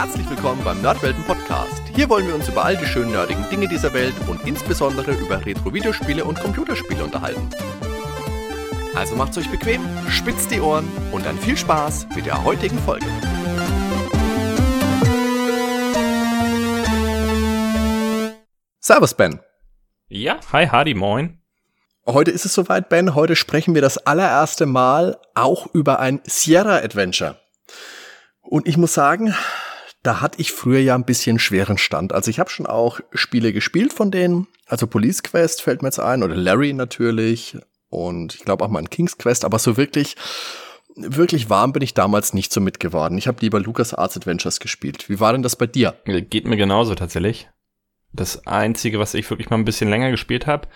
Herzlich willkommen beim Nerdwelten Podcast. Hier wollen wir uns über all die schönen nerdigen Dinge dieser Welt und insbesondere über Retro-Videospiele und Computerspiele unterhalten. Also macht's euch bequem, spitzt die Ohren und dann viel Spaß mit der heutigen Folge. Servus, Ben. Ja, hi Hardy, moin. Heute ist es soweit, Ben. Heute sprechen wir das allererste Mal auch über ein Sierra-Adventure. Und ich muss sagen, da hatte ich früher ja ein bisschen schweren Stand. Also ich habe schon auch Spiele gespielt von denen. Also Police Quest fällt mir jetzt ein oder Larry natürlich und ich glaube auch mal ein King's Quest, aber so wirklich wirklich warm bin ich damals nicht so mitgeworden. Ich habe lieber Lucas Arts Adventures gespielt. Wie war denn das bei dir? Geht mir genauso tatsächlich. Das einzige, was ich wirklich mal ein bisschen länger gespielt habe,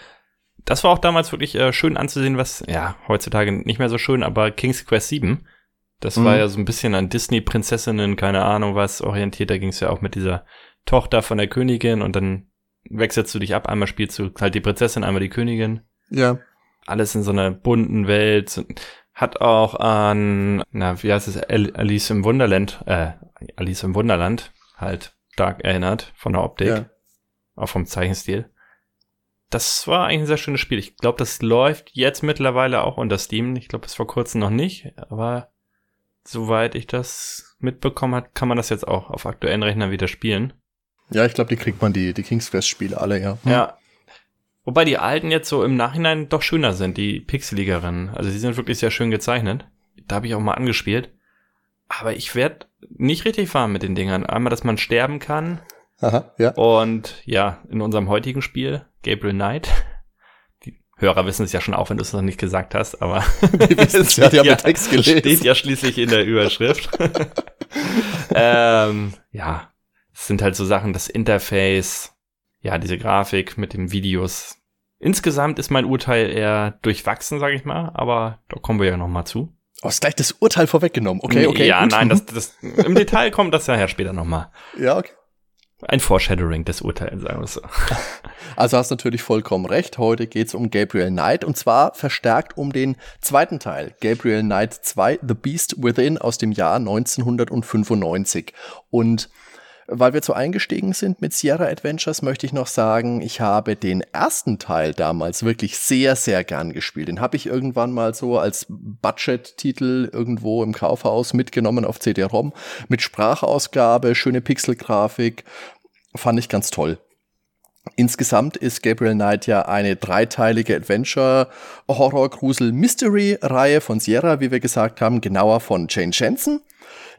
das war auch damals wirklich äh, schön anzusehen, was ja heutzutage nicht mehr so schön, aber King's Quest 7 das mhm. war ja so ein bisschen an Disney-Prinzessinnen, keine Ahnung was, orientiert. Da ging es ja auch mit dieser Tochter von der Königin und dann wechselst du dich ab. Einmal spielst du halt die Prinzessin, einmal die Königin. Ja. Alles in so einer bunten Welt. Hat auch an, na, wie heißt es, Alice im Wunderland, äh, Alice im Wunderland halt stark erinnert von der Optik. Ja. Auch vom Zeichenstil. Das war eigentlich ein sehr schönes Spiel. Ich glaube, das läuft jetzt mittlerweile auch unter Steam. Ich glaube, bis vor kurzem noch nicht, aber soweit ich das mitbekommen hat, kann man das jetzt auch auf aktuellen Rechnern wieder spielen. Ja, ich glaube, die kriegt man, die, die King's Quest-Spiele alle, ja. Hm. Ja. Wobei die alten jetzt so im Nachhinein doch schöner sind, die pixeligeren. Also die sind wirklich sehr schön gezeichnet. Da habe ich auch mal angespielt. Aber ich werde nicht richtig fahren mit den Dingern. Einmal, dass man sterben kann. Aha, ja. Und ja, in unserem heutigen Spiel, Gabriel Knight, Hörer wissen es ja schon auch, wenn du es noch nicht gesagt hast, aber die wissen es ja, die haben ja, den Text gelesen. Steht ja schließlich in der Überschrift. ähm, ja, es sind halt so Sachen, das Interface, ja, diese Grafik mit den Videos. Insgesamt ist mein Urteil eher durchwachsen, sage ich mal, aber da kommen wir ja noch mal zu. Oh, ist gleich das Urteil vorweggenommen. Okay, okay. Ja, gut. nein, das, das, im Detail kommt das ja später noch mal. Ja, okay. Ein Foreshadowing des Urteils, sagen wir so. Also hast natürlich vollkommen recht. Heute geht's um Gabriel Knight und zwar verstärkt um den zweiten Teil. Gabriel Knight 2, The Beast Within aus dem Jahr 1995. Und weil wir zu eingestiegen sind mit Sierra Adventures, möchte ich noch sagen, ich habe den ersten Teil damals wirklich sehr, sehr gern gespielt. Den habe ich irgendwann mal so als Budget-Titel irgendwo im Kaufhaus mitgenommen auf CD-ROM mit Sprachausgabe, schöne Pixelgrafik. Fand ich ganz toll. Insgesamt ist Gabriel Knight ja eine dreiteilige Adventure-Horror-Grusel-Mystery-Reihe von Sierra, wie wir gesagt haben, genauer von Jane Jensen,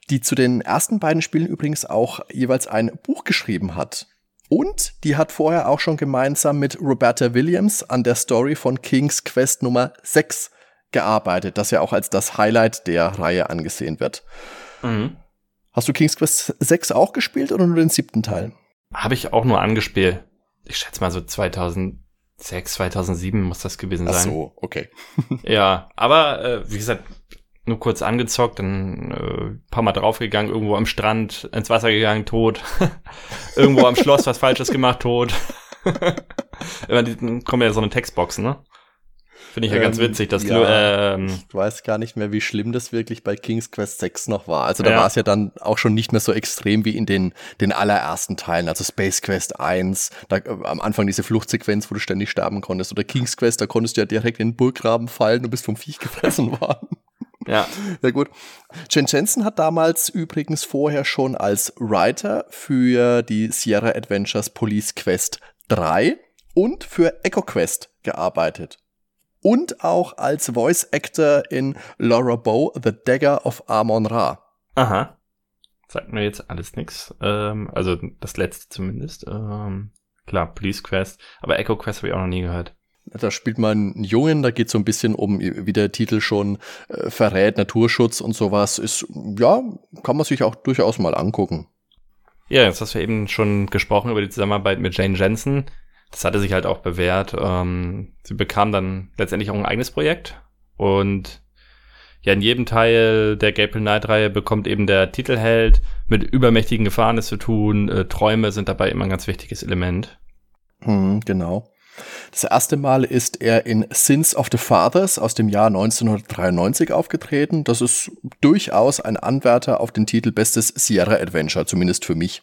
die zu den ersten beiden Spielen übrigens auch jeweils ein Buch geschrieben hat. Und die hat vorher auch schon gemeinsam mit Roberta Williams an der Story von King's Quest Nummer 6 gearbeitet, das ja auch als das Highlight der Reihe angesehen wird. Mhm. Hast du King's Quest 6 auch gespielt oder nur den siebten Teil? Habe ich auch nur angespielt ich schätze mal so 2006, 2007 muss das gewesen sein. Ach so, okay. ja, aber äh, wie gesagt, nur kurz angezockt, dann äh, paar Mal draufgegangen, irgendwo am Strand ins Wasser gegangen, tot. irgendwo am Schloss was Falsches gemacht, tot. Die, kommen ja so eine Textbox, ne? Finde ich ja ganz ähm, witzig, dass ja, ähm, ich weiß gar nicht mehr, wie schlimm das wirklich bei King's Quest 6 noch war. Also da ja. war es ja dann auch schon nicht mehr so extrem wie in den, den allerersten Teilen, also Space Quest 1, da, äh, am Anfang diese Fluchtsequenz, wo du ständig sterben konntest, oder King's Quest, da konntest du ja direkt in den Burggraben fallen und bist vom Viech gefressen worden. Ja. Ja gut. Jen Jensen hat damals übrigens vorher schon als Writer für die Sierra Adventures Police Quest 3 und für Echo Quest gearbeitet und auch als Voice Actor in Laura Bow, The Dagger of Amon Ra. Aha. Sagt mir jetzt alles nix. Ähm, also das letzte zumindest. Ähm, klar, Police Quest. Aber Echo Quest habe ich auch noch nie gehört. Da spielt man einen Jungen, da geht so ein bisschen um, wie der Titel schon äh, verrät, Naturschutz und sowas. Ist, ja, kann man sich auch durchaus mal angucken. Ja, jetzt hast du eben schon gesprochen über die Zusammenarbeit mit Jane Jensen das hatte sich halt auch bewährt. Ähm, sie bekam dann letztendlich auch ein eigenes Projekt und ja, in jedem Teil der Gabriel Knight-Reihe bekommt eben der Titelheld mit übermächtigen Gefahren es zu tun. Äh, Träume sind dabei immer ein ganz wichtiges Element. Hm, genau. Das erste Mal ist er in Sins of the Fathers aus dem Jahr 1993 aufgetreten. Das ist durchaus ein Anwärter auf den Titel Bestes Sierra Adventure, zumindest für mich.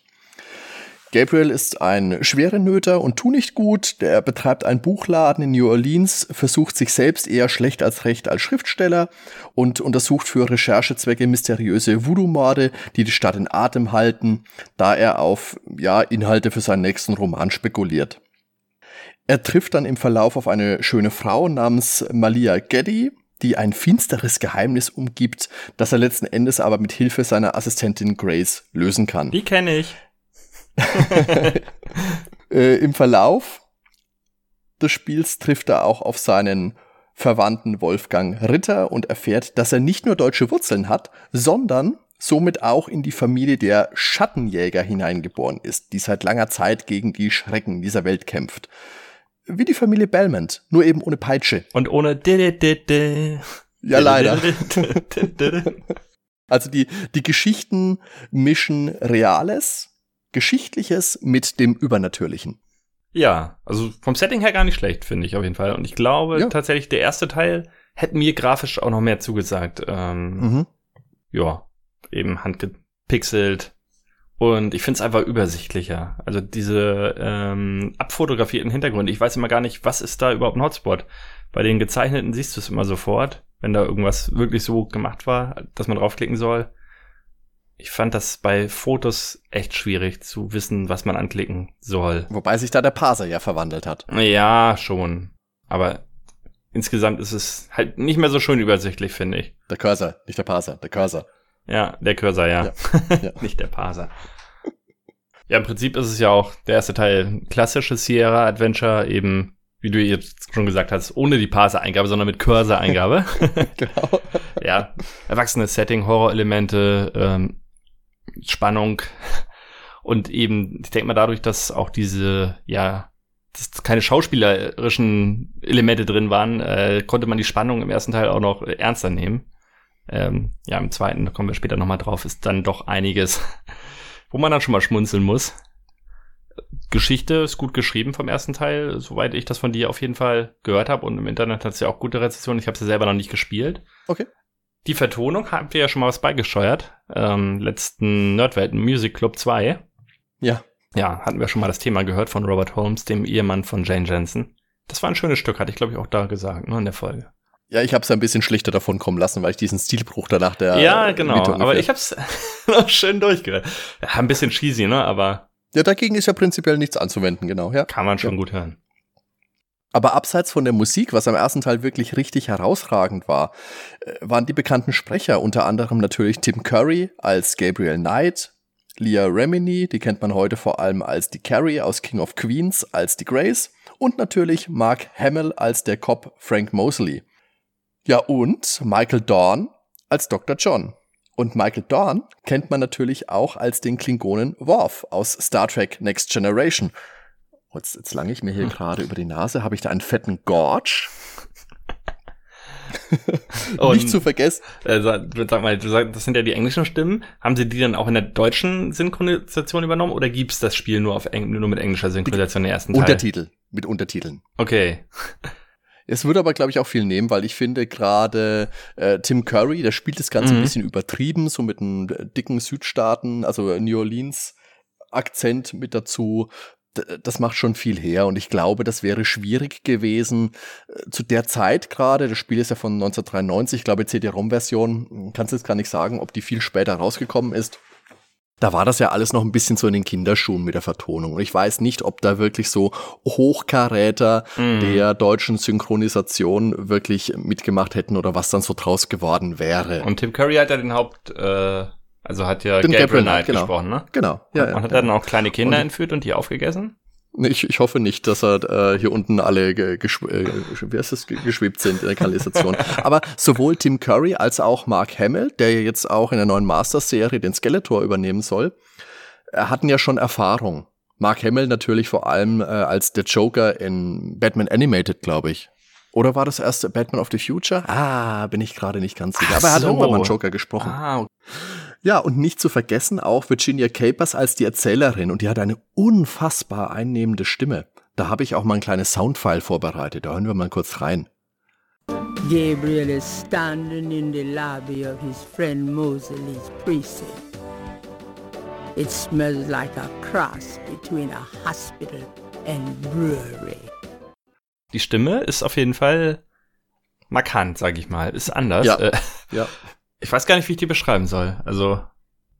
Gabriel ist ein Schwerenöter und tu nicht gut. Der betreibt einen Buchladen in New Orleans, versucht sich selbst eher schlecht als recht als Schriftsteller und untersucht für Recherchezwecke mysteriöse Voodoo-Morde, die die Stadt in Atem halten, da er auf ja, Inhalte für seinen nächsten Roman spekuliert. Er trifft dann im Verlauf auf eine schöne Frau namens Malia Geddy, die ein finsteres Geheimnis umgibt, das er letzten Endes aber mit Hilfe seiner Assistentin Grace lösen kann. Die kenne ich. äh, Im Verlauf des Spiels trifft er auch auf seinen Verwandten Wolfgang Ritter und erfährt, dass er nicht nur deutsche Wurzeln hat, sondern somit auch in die Familie der Schattenjäger hineingeboren ist, die seit langer Zeit gegen die Schrecken dieser Welt kämpft. Wie die Familie Belmont, nur eben ohne Peitsche. Und ohne Ja, leider. also die, die Geschichten mischen Reales Geschichtliches mit dem Übernatürlichen. Ja, also vom Setting her gar nicht schlecht, finde ich auf jeden Fall. Und ich glaube ja. tatsächlich, der erste Teil hätte mir grafisch auch noch mehr zugesagt. Ähm, mhm. Ja, eben handgepixelt. Und ich finde es einfach übersichtlicher. Also diese ähm, abfotografierten Hintergründe. Ich weiß immer gar nicht, was ist da überhaupt ein Hotspot. Bei den gezeichneten siehst du es immer sofort, wenn da irgendwas wirklich so gemacht war, dass man draufklicken soll ich fand das bei Fotos echt schwierig zu wissen, was man anklicken soll. Wobei sich da der Parser ja verwandelt hat. Ja, schon. Aber insgesamt ist es halt nicht mehr so schön übersichtlich, finde ich. Der Cursor, nicht der Parser, der Cursor. Ja, der Cursor, ja. ja. ja. nicht der Parser. Ja, im Prinzip ist es ja auch der erste Teil klassisches Sierra Adventure, eben, wie du jetzt schon gesagt hast, ohne die Parser-Eingabe, sondern mit Cursor-Eingabe. genau. ja, erwachsenes Setting, Horror-Elemente, ähm, Spannung und eben, ich denke mal dadurch, dass auch diese, ja, dass keine schauspielerischen Elemente drin waren, äh, konnte man die Spannung im ersten Teil auch noch ernster nehmen. Ähm, ja, im zweiten, da kommen wir später nochmal drauf, ist dann doch einiges, wo man dann schon mal schmunzeln muss. Geschichte ist gut geschrieben vom ersten Teil, soweit ich das von dir auf jeden Fall gehört habe. Und im Internet hat es ja auch gute Rezensionen. Ich habe sie selber noch nicht gespielt. Okay. Die Vertonung habt ihr ja schon mal was beigesteuert. Ähm, letzten Nerdwelten Music Club 2. Ja. Ja, hatten wir schon mal das Thema gehört von Robert Holmes, dem Ehemann von Jane Jensen. Das war ein schönes Stück, hatte ich glaube ich auch da gesagt, ne, in der Folge. Ja, ich habe es ein bisschen schlichter davon kommen lassen, weil ich diesen Stilbruch danach der. Ja, genau. Aber ich habe es noch schön durchgehört. Ja, ein bisschen cheesy, ne? Aber. Ja, dagegen ist ja prinzipiell nichts anzuwenden, genau. Ja. Kann man schon ja. gut hören. Aber abseits von der Musik, was am ersten Teil wirklich richtig herausragend war, äh, waren die bekannten Sprecher, unter anderem natürlich Tim Curry als Gabriel Knight, Leah Remini, die kennt man heute vor allem als die Carrie aus King of Queens, als die Grace und natürlich Mark Hamill als der Cop Frank Mosley. Ja, und Michael Dorn als Dr. John. Und Michael Dorn kennt man natürlich auch als den Klingonen Worf aus Star Trek Next Generation. Jetzt, jetzt lange ich mir hier hm. gerade über die Nase. Habe ich da einen fetten Gorge? Nicht zu vergessen. Äh, sag mal, das sind ja die englischen Stimmen. Haben sie die dann auch in der deutschen Synchronisation übernommen oder gibt's das Spiel nur auf Eng nur mit englischer Synchronisation im ersten Teil? Untertitel, mit Untertiteln. Okay. Es würde aber, glaube ich, auch viel nehmen, weil ich finde gerade äh, Tim Curry, der spielt das Ganze mhm. ein bisschen übertrieben, so mit einem dicken Südstaaten, also New Orleans Akzent mit dazu das macht schon viel her und ich glaube, das wäre schwierig gewesen äh, zu der Zeit gerade. Das Spiel ist ja von 1993, ich glaube CD-ROM-Version, kannst jetzt gar nicht sagen, ob die viel später rausgekommen ist. Da war das ja alles noch ein bisschen so in den Kinderschuhen mit der Vertonung. Und ich weiß nicht, ob da wirklich so Hochkaräter mm. der deutschen Synchronisation wirklich mitgemacht hätten oder was dann so draus geworden wäre. Und Tim Curry hat ja den Haupt, äh, also hat ja Den Gabriel, Gabriel Knight genau. gesprochen, ne? Genau. Ja, und, ja, hat er dann auch kleine Kinder und, entführt und die aufgegessen? Ich, ich hoffe nicht, dass er äh, hier unten alle geschw äh, wie heißt das, geschwebt sind in der Kanalisation. Aber sowohl Tim Curry als auch Mark Hamill, der jetzt auch in der neuen Masters-Serie den Skeletor übernehmen soll, äh, hatten ja schon Erfahrung. Mark Hamill natürlich vor allem äh, als der Joker in Batman Animated, glaube ich. Oder war das erste Batman of the Future? Ah, bin ich gerade nicht ganz sicher. Ach Aber er hat so. irgendwann mal Joker gesprochen. Ah, okay. Ja, und nicht zu vergessen auch Virginia Capers als die Erzählerin und die hat eine unfassbar einnehmende Stimme. Da habe ich auch mal ein kleines Soundfile vorbereitet. Da hören wir mal kurz rein. Gabriel is standing in the lobby of his friend Moseley's precinct. It smells like a cross between a hospital and brewery. Die Stimme ist auf jeden Fall markant, sag ich mal. Ist anders. Ja. Äh, ja. Ich weiß gar nicht, wie ich die beschreiben soll. Also,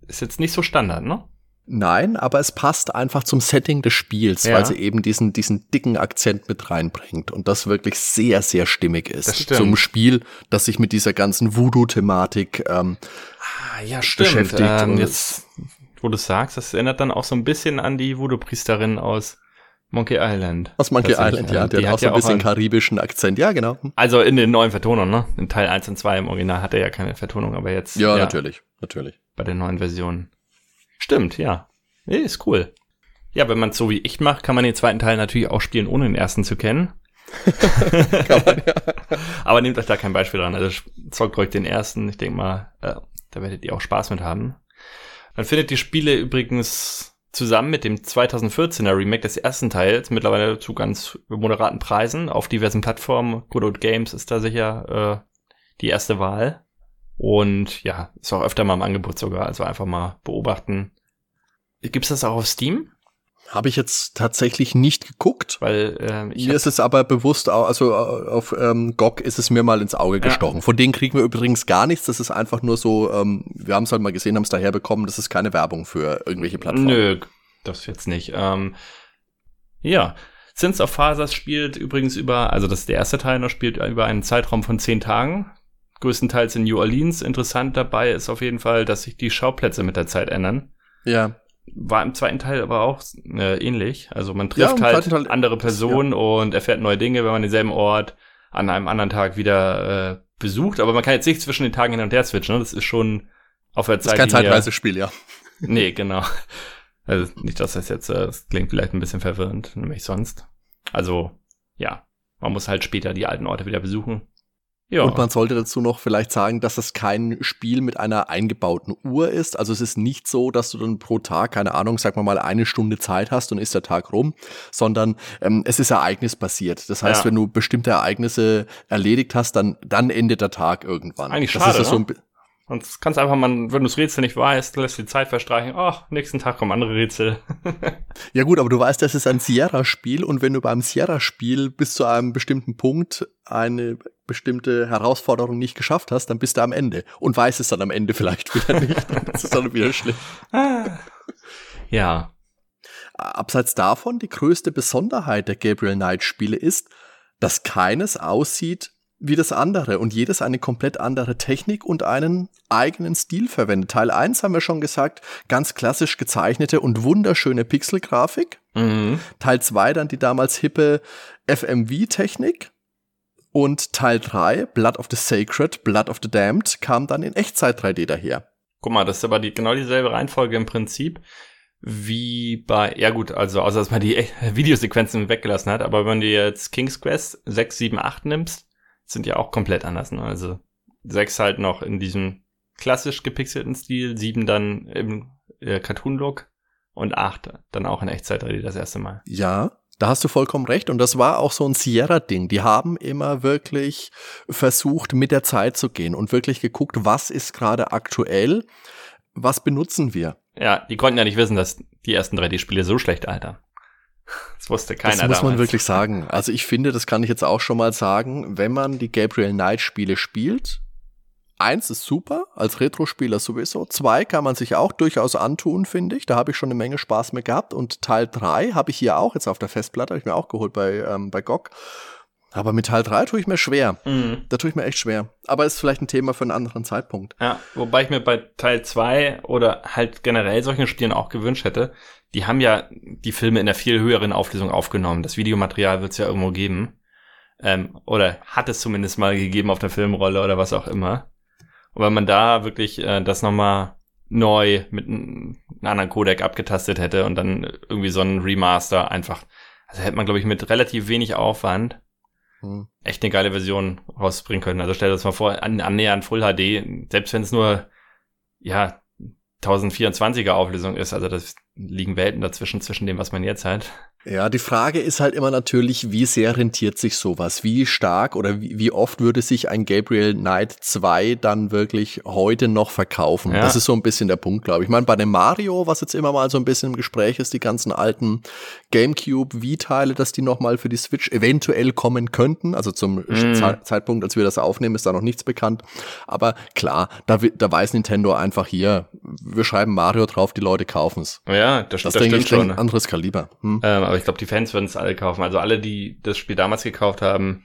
ist jetzt nicht so Standard, ne? Nein, aber es passt einfach zum Setting des Spiels, Ja. weil sie eben diesen, diesen dicken Akzent mit reinbringt und das wirklich sehr, sehr stimmig ist. Das stimmt. Zum Spiel, das sich mit dieser ganzen Voodoo-Thematik ähm, Ah, ja, beschäftigt Ähm, und- jetzt, wo du sagst, das erinnert dann auch so ein bisschen an die Voodoo-Priesterin aus Monkey Island. aus Monkey Island, ja. Die Der hat auch hat so ja ein bisschen einen- karibischen Akzent. Ja, genau. Also in den neuen Vertonungen, ne? In Teil 1 und 2 im Original hat er ja keine Vertonung, aber jetzt Ja, natürlich, natürlich. bei den neuen Versionen. Stimmt, ja. Nee, ist cool. Ja, wenn man es so wie ich macht, kann man den zweiten Teil natürlich auch spielen, ohne den ersten zu kennen. Aber nehmt euch da kein Beispiel dran. Also zockt ruhig den ersten. Ich denke mal, äh, da werdet ihr auch Spaß mit haben. Man findet die Spiele übrigens zusammen mit dem 2014er Remake des ersten Teils mittlerweile zu ganz moderaten Preisen auf diversen Plattformen. Good Old Games ist da sicher äh, die erste Wahl. Und ja, ist auch öfter mal im Angebot sogar. Also einfach mal beobachten. Gibt's das auch auf Steam? Habe ich jetzt tatsächlich nicht geguckt. Weil äh, ich Mir ist es aber bewusst, also auf ähm, GOG ist es mir mal ins Auge Ja. gestochen. Von denen kriegen wir übrigens gar nichts. Das ist einfach nur so, ähm, wir haben es halt mal gesehen, haben es daher bekommen. Das ist keine Werbung für irgendwelche Plattformen. Nö, das jetzt nicht. Ähm, ja, Sins of Fathers spielt übrigens über, also das ist der erste Teil noch, spielt über einen Zeitraum von zehn Tagen. Größtenteils in New Orleans. Interessant dabei ist auf jeden Fall, dass sich die Schauplätze mit der Zeit ändern. Ja, War im zweiten Teil aber auch äh, ähnlich. Also man Ja, trifft im halt Teil- andere Personen und erfährt neue Dinge, wenn man denselben Ort an einem anderen Tag wieder äh, besucht. Aber man kann jetzt nicht zwischen den Tagen hin und her switchen. Ne? Das ist schon auf der das ist kein. Zeitreisespiel, ja. Nee, genau. Also nicht, dass das jetzt, äh, das klingt vielleicht ein bisschen verwirrend, nämlich sonst. Also, ja, man muss halt später die alten Orte wieder besuchen. Ja, Und man sollte dazu noch vielleicht sagen, dass es kein Spiel mit einer eingebauten Uhr ist. Also es ist nicht so, dass du dann pro Tag, keine Ahnung, sag mal mal eine Stunde Zeit hast und ist der Tag rum, sondern ähm, es ist ereignisbasiert. Das heißt, Ja. wenn du bestimmte Ereignisse erledigt hast, dann, dann endet der Tag irgendwann. Eigentlich das schade, ist ja so ne? ein, bi- sonst kannst einfach mal, wenn du das Rätsel nicht weißt, lässt die Zeit verstreichen. Ach, nächsten Tag kommen andere Rätsel. Ja gut, aber du weißt, das ist ein Sierra-Spiel und wenn du beim Sierra-Spiel bis zu einem bestimmten Punkt eine bestimmte Herausforderung nicht geschafft hast, dann bist du am Ende und weißt es dann am Ende vielleicht wieder nicht. Das ist dann wieder schlimm. ja, Abseits davon, die größte Besonderheit der Gabriel Knight Spiele ist, dass keines aussieht wie das andere und jedes eine komplett andere Technik und einen eigenen Stil verwendet. Teil 1 haben wir schon gesagt, ganz klassisch gezeichnete und wunderschöne Pixelgrafik. mhm. Teil 2 dann die damals hippe FMV-Technik. Und Teil 3, Blood of the Sacred, Blood of the Damned, kam dann in Echtzeit 3D daher. Guck mal, das ist aber die, genau dieselbe Reihenfolge im Prinzip wie bei, ja gut, also außer dass man die Videosequenzen weggelassen hat, aber wenn du jetzt King's Quest 6, 7, 8 nimmst, sind ja auch komplett anders. Ne? Also 6 halt noch in diesem klassisch gepixelten Stil, 7 dann im äh, Cartoon-Look und 8 dann auch in Echtzeit 3D das erste Mal. Ja, da hast du vollkommen recht. Und das war auch so ein Sierra-Ding. Die haben immer wirklich versucht, mit der Zeit zu gehen und wirklich geguckt, was ist gerade aktuell, was benutzen wir. Ja, die konnten ja nicht wissen, dass die ersten 3D-Spiele so schlecht altern. Das wusste keiner das muss man damals. wirklich sagen. Also ich finde, das kann ich jetzt auch schon mal sagen, wenn man die Gabriel Knight Spiele spielt, eins ist super, als Retro-Spieler sowieso. Zwei kann man sich auch durchaus antun, finde ich. Da habe ich schon eine Menge Spaß mit gehabt. Und Teil drei habe ich hier auch jetzt auf der Festplatte, habe ich mir auch geholt bei, ähm, bei GOG. Aber mit Teil drei tue ich mir schwer. Mhm. Da tue ich mir echt schwer. Aber ist vielleicht ein Thema für einen anderen Zeitpunkt. Ja, wobei ich mir bei Teil 2 oder halt generell solchen Spielen auch gewünscht hätte, die haben ja die Filme in einer viel höheren Auflösung aufgenommen. Das Videomaterial wird es ja irgendwo geben. Ähm, oder hat es zumindest mal gegeben auf der Filmrolle oder was auch immer. Und wenn man da wirklich äh, das nochmal neu mit einem anderen Codec abgetastet hätte und dann irgendwie so ein Remaster einfach, also hätte man, glaube ich, mit relativ wenig Aufwand Hm. echt eine geile Version rausbringen können. Also stell dir das mal vor, an, annähernd Full HD, selbst wenn es nur, ja, 1024er Auflösung ist. Also das liegen Welten dazwischen, zwischen dem, was man jetzt hat. Ja, die Frage ist halt immer natürlich, wie sehr rentiert sich sowas? Wie stark oder wie, wie oft würde sich ein Gabriel Knight 2 dann wirklich heute noch verkaufen? Ja. Das ist so ein bisschen der Punkt, glaube ich. Ich meine, bei dem Mario, was jetzt immer mal so ein bisschen im Gespräch ist, die ganzen alten GameCube Wii-Teile, dass die nochmal für die Switch eventuell kommen könnten. Also zum mm. Zeitpunkt, als wir das aufnehmen, ist da noch nichts bekannt. Aber klar, da, da weiß Nintendo einfach hier, wir schreiben Mario drauf, die Leute kaufen's. Ja, das, das, das denke ich schon. Ein anderes Kaliber. Hm? Ähm, aber ich glaube, die Fans würden es alle kaufen. Also alle, die das Spiel damals gekauft haben,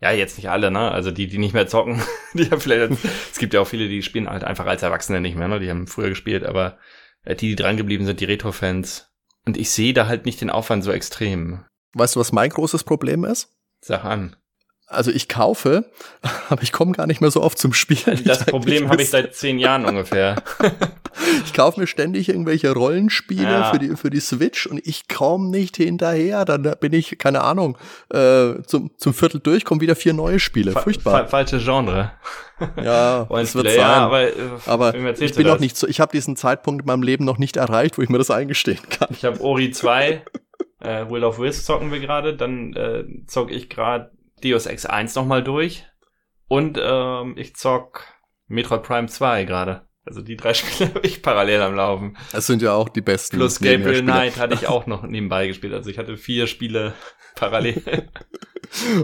ja, jetzt nicht alle, ne? Also die, die nicht mehr zocken, die haben vielleicht, es gibt ja auch viele, die spielen halt einfach als Erwachsene nicht mehr, ne? Die haben früher gespielt, aber äh, die, die dran geblieben sind, die Retro-Fans. Und ich sehe da halt nicht den Aufwand so extrem. Weißt du, was mein großes Problem ist? Sag an. Also ich kaufe, aber ich komme gar nicht mehr so oft zum Spielen. Das Problem habe ich seit zehn Jahren ungefähr. ich kaufe mir ständig irgendwelche Rollenspiele ja. für, die, für die Switch und ich komme nicht hinterher. Dann bin ich, keine Ahnung, äh, zum, zum Viertel durch, kommen wieder vier neue Spiele. Furchtbar. Fa falsche Genre. Ja, das wird sein. Ja, aber, äh, aber ich bin noch nicht so, ich habe diesen Zeitpunkt in meinem Leben noch nicht erreicht, wo ich mir das eingestehen kann. Ich habe Ori 2, äh, Will of Wisp zocken wir gerade, dann äh, zocke ich gerade Deus Ex 1 nochmal durch. Und ähm, ich zock Metroid Prime 2 gerade. Also die drei Spiele habe ich parallel am Laufen. Das sind ja auch die besten. Plus Gabriel Knight hatte ich auch noch nebenbei gespielt. Also ich hatte vier Spiele parallel.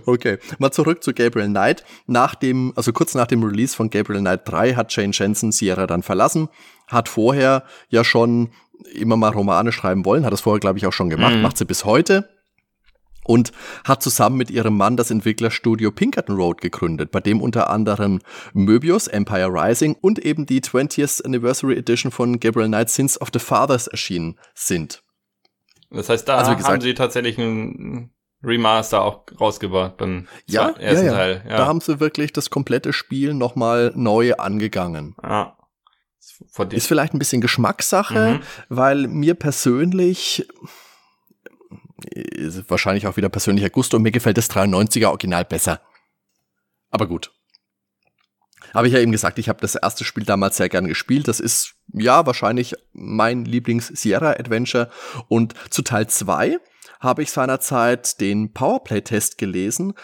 okay, mal zurück zu Gabriel Knight. Nach dem, also kurz nach dem Release von Gabriel Knight 3 hat Jane Jensen Sierra dann verlassen, hat vorher ja schon immer mal Romane schreiben wollen, hat das vorher glaube ich auch schon gemacht, mhm. macht sie bis heute und hat zusammen mit ihrem Mann das Entwicklerstudio Pinkerton Road gegründet, bei dem unter anderem Möbius, Empire Rising und eben die 20th Anniversary Edition von Gabriel Knight Sins of the Fathers erschienen sind. Das heißt, da also, gesagt, haben sie tatsächlich ein Remaster auch rausgebracht beim ja, ersten ja, ja. Teil. Ja. Da haben sie wirklich das komplette Spiel nochmal neu angegangen. Ja. Ist vielleicht ein bisschen Geschmackssache, mhm. weil mir persönlich ist wahrscheinlich auch wieder persönlicher Gusto. Mir gefällt das 93er Original besser. Aber gut. Habe ich ja eben gesagt, ich habe das erste Spiel damals sehr gern gespielt. Das ist ja wahrscheinlich mein Lieblings-Sierra-Adventure. Und zu Teil 2 habe ich seinerzeit den Powerplay-Test gelesen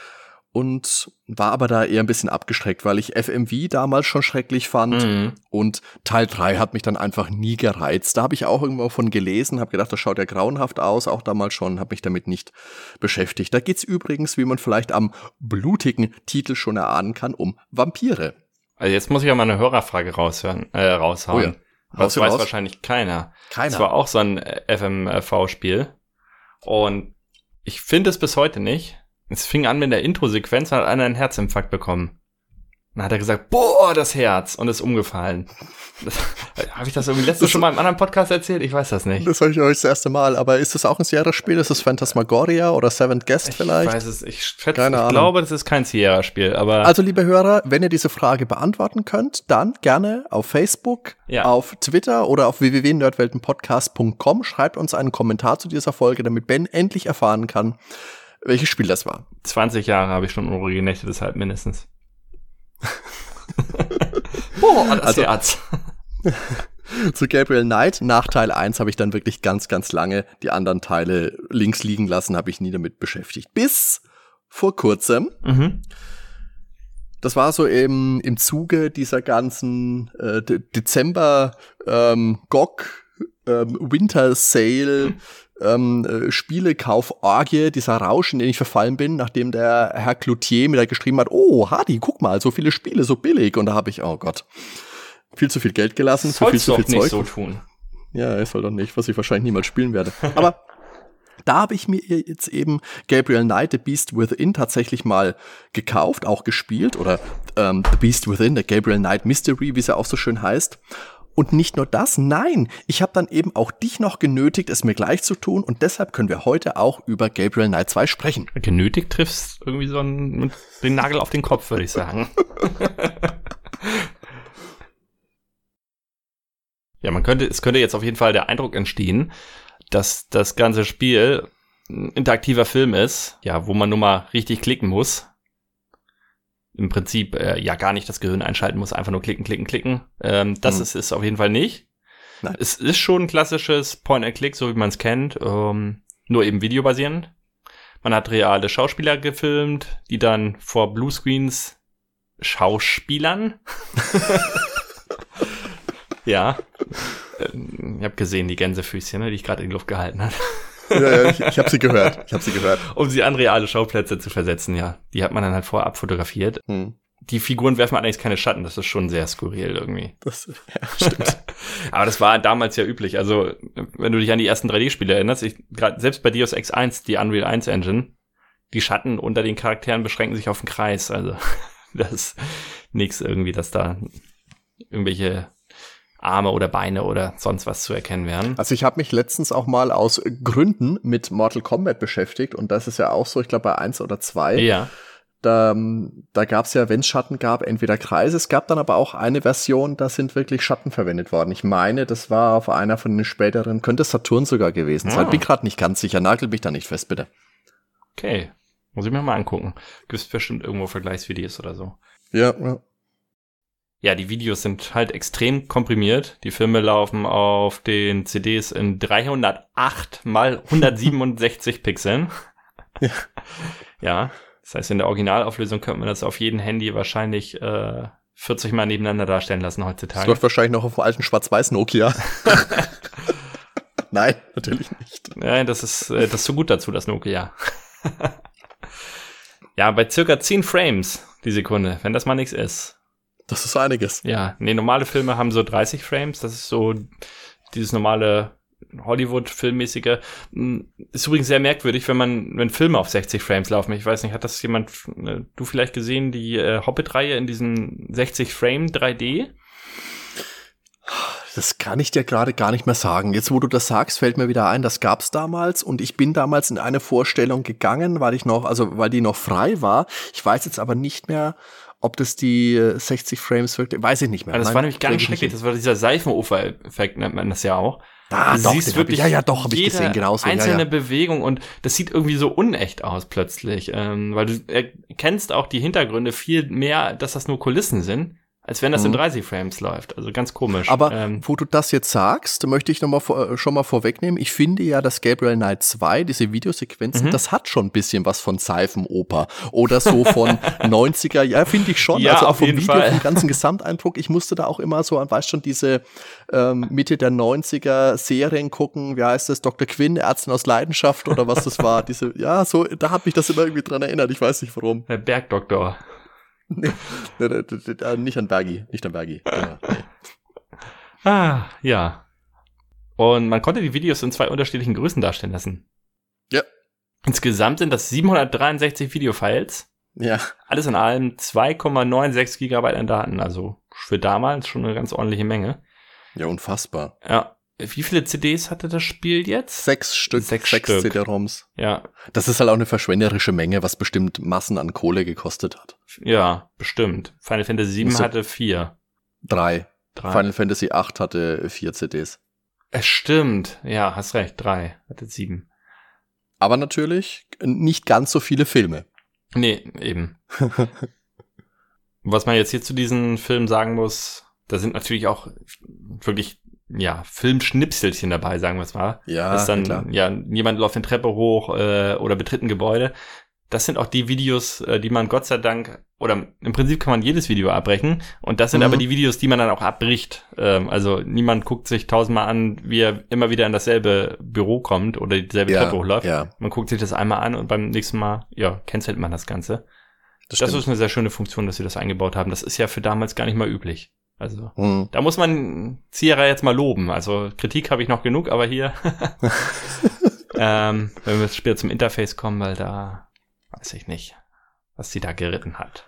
und war aber da eher ein bisschen abgestreckt, weil ich FMV damals schon schrecklich fand mhm. und Teil 3 hat mich dann einfach nie gereizt. Da habe ich auch irgendwo von gelesen, habe gedacht, das schaut ja grauenhaft aus, auch damals schon, habe mich damit nicht beschäftigt. Da geht's übrigens, wie man vielleicht am blutigen Titel schon erahnen kann, um Vampire. Also jetzt muss ich ja mal eine Hörerfrage raushören, äh, raushauen. Oh ja. Das weiß raus? wahrscheinlich keiner. Keiner. Das war auch so ein FMV-Spiel und ich finde es bis heute nicht es fing an mit der Intro-Sequenz hat einer einen Herzinfarkt bekommen. Dann hat er gesagt, boah, das Herz und ist umgefallen. Habe ich das irgendwie letztes schon mal im anderen Podcast erzählt? Ich weiß das nicht. Das habe ich euch das erste Mal. Aber ist das auch ein Sierra-Spiel? Ist das Phantasmagoria oder Seventh Guest ich vielleicht? Ich weiß es. Ich, schätze, Keine ich Ahnung. glaube, das ist kein Sierra-Spiel. Aber also, liebe Hörer, wenn ihr diese Frage beantworten könnt, dann gerne auf Facebook, ja. auf Twitter oder auf www.nerdweltenpodcast.com. Schreibt uns einen Kommentar zu dieser Folge, damit Ben endlich erfahren kann, welches Spiel das war. 20 Jahre habe ich schon unruhige Nächte, deshalb mindestens. Boah, das also, Herz. zu Gabriel Knight, nach Teil 1 habe ich dann wirklich ganz, ganz lange die anderen Teile links liegen lassen, habe ich nie damit beschäftigt. Bis vor kurzem. Mhm. Das war so im, im Zuge dieser ganzen äh, Dezember ähm, GOG ähm, Winter Sale ähm, äh, Spielekauf-Orgie, dieser Rausch, in den ich verfallen bin, nachdem der Herr Cloutier mir da geschrieben hat, oh, Hardy, guck mal, so viele Spiele, so billig. Und da habe ich, oh Gott, viel zu viel Geld gelassen, für viel zu viel Zeug. nicht so tun. Ja, es soll doch nicht, was ich wahrscheinlich niemals spielen werde. Aber da habe ich mir jetzt eben Gabriel Knight, The Beast Within tatsächlich mal gekauft, auch gespielt oder ähm, The Beast Within, der Gabriel Knight Mystery, wie es ja auch so schön heißt. Und nicht nur das, nein, ich habe dann eben auch dich noch genötigt, es mir gleich zu tun und deshalb können wir heute auch über Gabriel Knight 2 sprechen. Genötigt triffst irgendwie so einen, den Nagel auf den Kopf, würde ich sagen. ja, man könnte, es könnte jetzt auf jeden Fall der Eindruck entstehen, dass das ganze Spiel ein interaktiver Film ist, ja, wo man nur mal richtig klicken muss im Prinzip äh, ja gar nicht das Gehirn einschalten muss, einfach nur klicken, klicken, klicken. Ähm, das mhm. ist es auf jeden Fall nicht. Nein. Es ist schon ein klassisches Point-and-Click, so wie man es kennt, ähm, nur eben videobasierend. Man hat reale Schauspieler gefilmt, die dann vor Bluescreens Schauspielern. ja. Ähm, ich habe gesehen, die Gänsefüßchen, ne, die ich gerade in die Luft gehalten habe. Ja, ja, ich, ich habe sie gehört. Ich habe sie gehört. Um sie an reale Schauplätze zu versetzen, ja. Die hat man dann halt vorab fotografiert. Hm die Figuren werfen allerdings keine Schatten. Das ist schon sehr skurril irgendwie. Das, ja, stimmt. Aber das war damals ja üblich. Also, wenn du dich an die ersten 3D-Spiele erinnerst, ich, grad, selbst bei Deus Ex 1, die Unreal 1 Engine, die Schatten unter den Charakteren beschränken sich auf den Kreis. Also, das ist nichts irgendwie, dass da irgendwelche Arme oder Beine oder sonst was zu erkennen wären. Also ich habe mich letztens auch mal aus Gründen mit Mortal Kombat beschäftigt und das ist ja auch so, ich glaube bei eins oder zwei. Ja da, da gab es ja, wenn es Schatten gab, entweder Kreise. Es gab dann aber auch eine Version, da sind wirklich Schatten verwendet worden. Ich meine, das war auf einer von den späteren, könnte Saturn sogar gewesen sein. Ah. Bin gerade nicht ganz sicher. Nagel mich da nicht fest, bitte. Okay. Muss ich mir mal angucken. Gibt bestimmt irgendwo Vergleichsvideos oder so. Ja, ja. Ja, die Videos sind halt extrem komprimiert. Die Filme laufen auf den CDs in 308 mal 167 Pixeln. Ja. ja. Das heißt, in der Originalauflösung könnte man das auf jedem Handy wahrscheinlich äh, 40 Mal nebeneinander darstellen lassen heutzutage. Das läuft wahrscheinlich noch auf dem alten schwarz-weiß Nokia. Nein, natürlich nicht. Nein, das ist, äh, das ist so gut dazu, das Nokia. ja, bei circa 10 Frames die Sekunde, wenn das mal nichts ist. Das ist einiges. Ja, nee, normale Filme haben so 30 Frames. Das ist so dieses normale Hollywood-filmmäßige. Hm, ist übrigens sehr merkwürdig, wenn man, wenn Filme auf 60 Frames laufen. Ich weiß nicht, hat das jemand, äh, du vielleicht gesehen, die äh, Hobbit-Reihe in diesen 60 Frame 3D? Das kann ich dir gerade gar nicht mehr sagen. Jetzt, wo du das sagst, fällt mir wieder ein, das gab's damals und ich bin damals in eine Vorstellung gegangen, weil ich noch, also weil die noch frei war. Ich weiß jetzt aber nicht mehr, ob das die 60 Frames wirklich, weiß ich nicht mehr. Also das Nein, war nämlich ganz schrecklich. Das war dieser Seifenofer-Effekt, nennt man das ja auch. Ah, du doch, siehst wirklich ich, ja, ja, doch, habe ich gesehen, genauso. Einzelne ja, ja. Bewegung und das sieht irgendwie so unecht aus plötzlich, ähm, weil du erkennst auch die Hintergründe viel mehr, dass das nur Kulissen sind als wenn das mhm. in 30 Frames läuft. Also ganz komisch. Aber ähm, wo du das jetzt sagst, möchte ich noch mal vor, äh, schon mal vorwegnehmen. Ich finde ja, dass Gabriel Knight 2, diese Videosequenzen, mhm. das hat schon ein bisschen was von Seifenoper oder so von 90er. Ja, finde ich schon. Ja, also auch vom Video, Fall. vom ganzen Gesamteindruck. Ich musste da auch immer so, weißt schon, diese ähm, Mitte der 90er Serien gucken. Wie heißt das? Dr. Quinn, Ärztin aus Leidenschaft oder was das war. Diese, ja, so, da hat mich das immer irgendwie dran erinnert. Ich weiß nicht warum. Der Bergdoktor. Nee, nicht an Bergi, nicht an Bergi. Ja, nee. Ah, ja. Und man konnte die Videos in zwei unterschiedlichen Größen darstellen lassen. Ja. Insgesamt sind das 763 Videofiles. Ja. Alles in allem 2,96 Gigabyte an Daten, also für damals schon eine ganz ordentliche Menge. Ja, unfassbar. Ja. Wie viele CDs hatte das Spiel jetzt? Sechs Stück, sechs, sechs. CD-ROMs. Ja. Das ist halt auch eine verschwenderische Menge, was bestimmt Massen an Kohle gekostet hat. Ja, bestimmt. Final Fantasy VII so hatte vier. Drei. drei. Final Fantasy VIII hatte vier CDs. Es stimmt. Ja, hast recht. Drei. Hatte sieben. Aber natürlich nicht ganz so viele Filme. Nee, eben. was man jetzt hier zu diesen Filmen sagen muss, da sind natürlich auch wirklich ja, Filmschnipselchen dabei, sagen wir es mal. Ja, ist dann, klar. ja, jemand läuft eine Treppe hoch äh, oder betritt ein Gebäude. Das sind auch die Videos, äh, die man Gott sei Dank, oder im Prinzip kann man jedes Video abbrechen. Und das sind mhm. aber die Videos, die man dann auch abbricht. Ähm, also niemand guckt sich tausendmal an, wie er immer wieder in dasselbe Büro kommt oder dieselbe ja, Treppe hochläuft. Ja. Man guckt sich das einmal an und beim nächsten Mal, ja, cancelt man das Ganze. Das, das ist eine sehr schöne Funktion, dass sie das eingebaut haben. Das ist ja für damals gar nicht mal üblich. Also hm. da muss man Sierra jetzt mal loben. Also Kritik habe ich noch genug, aber hier, ähm, wenn wir später zum Interface kommen, weil da weiß ich nicht, was sie da geritten hat.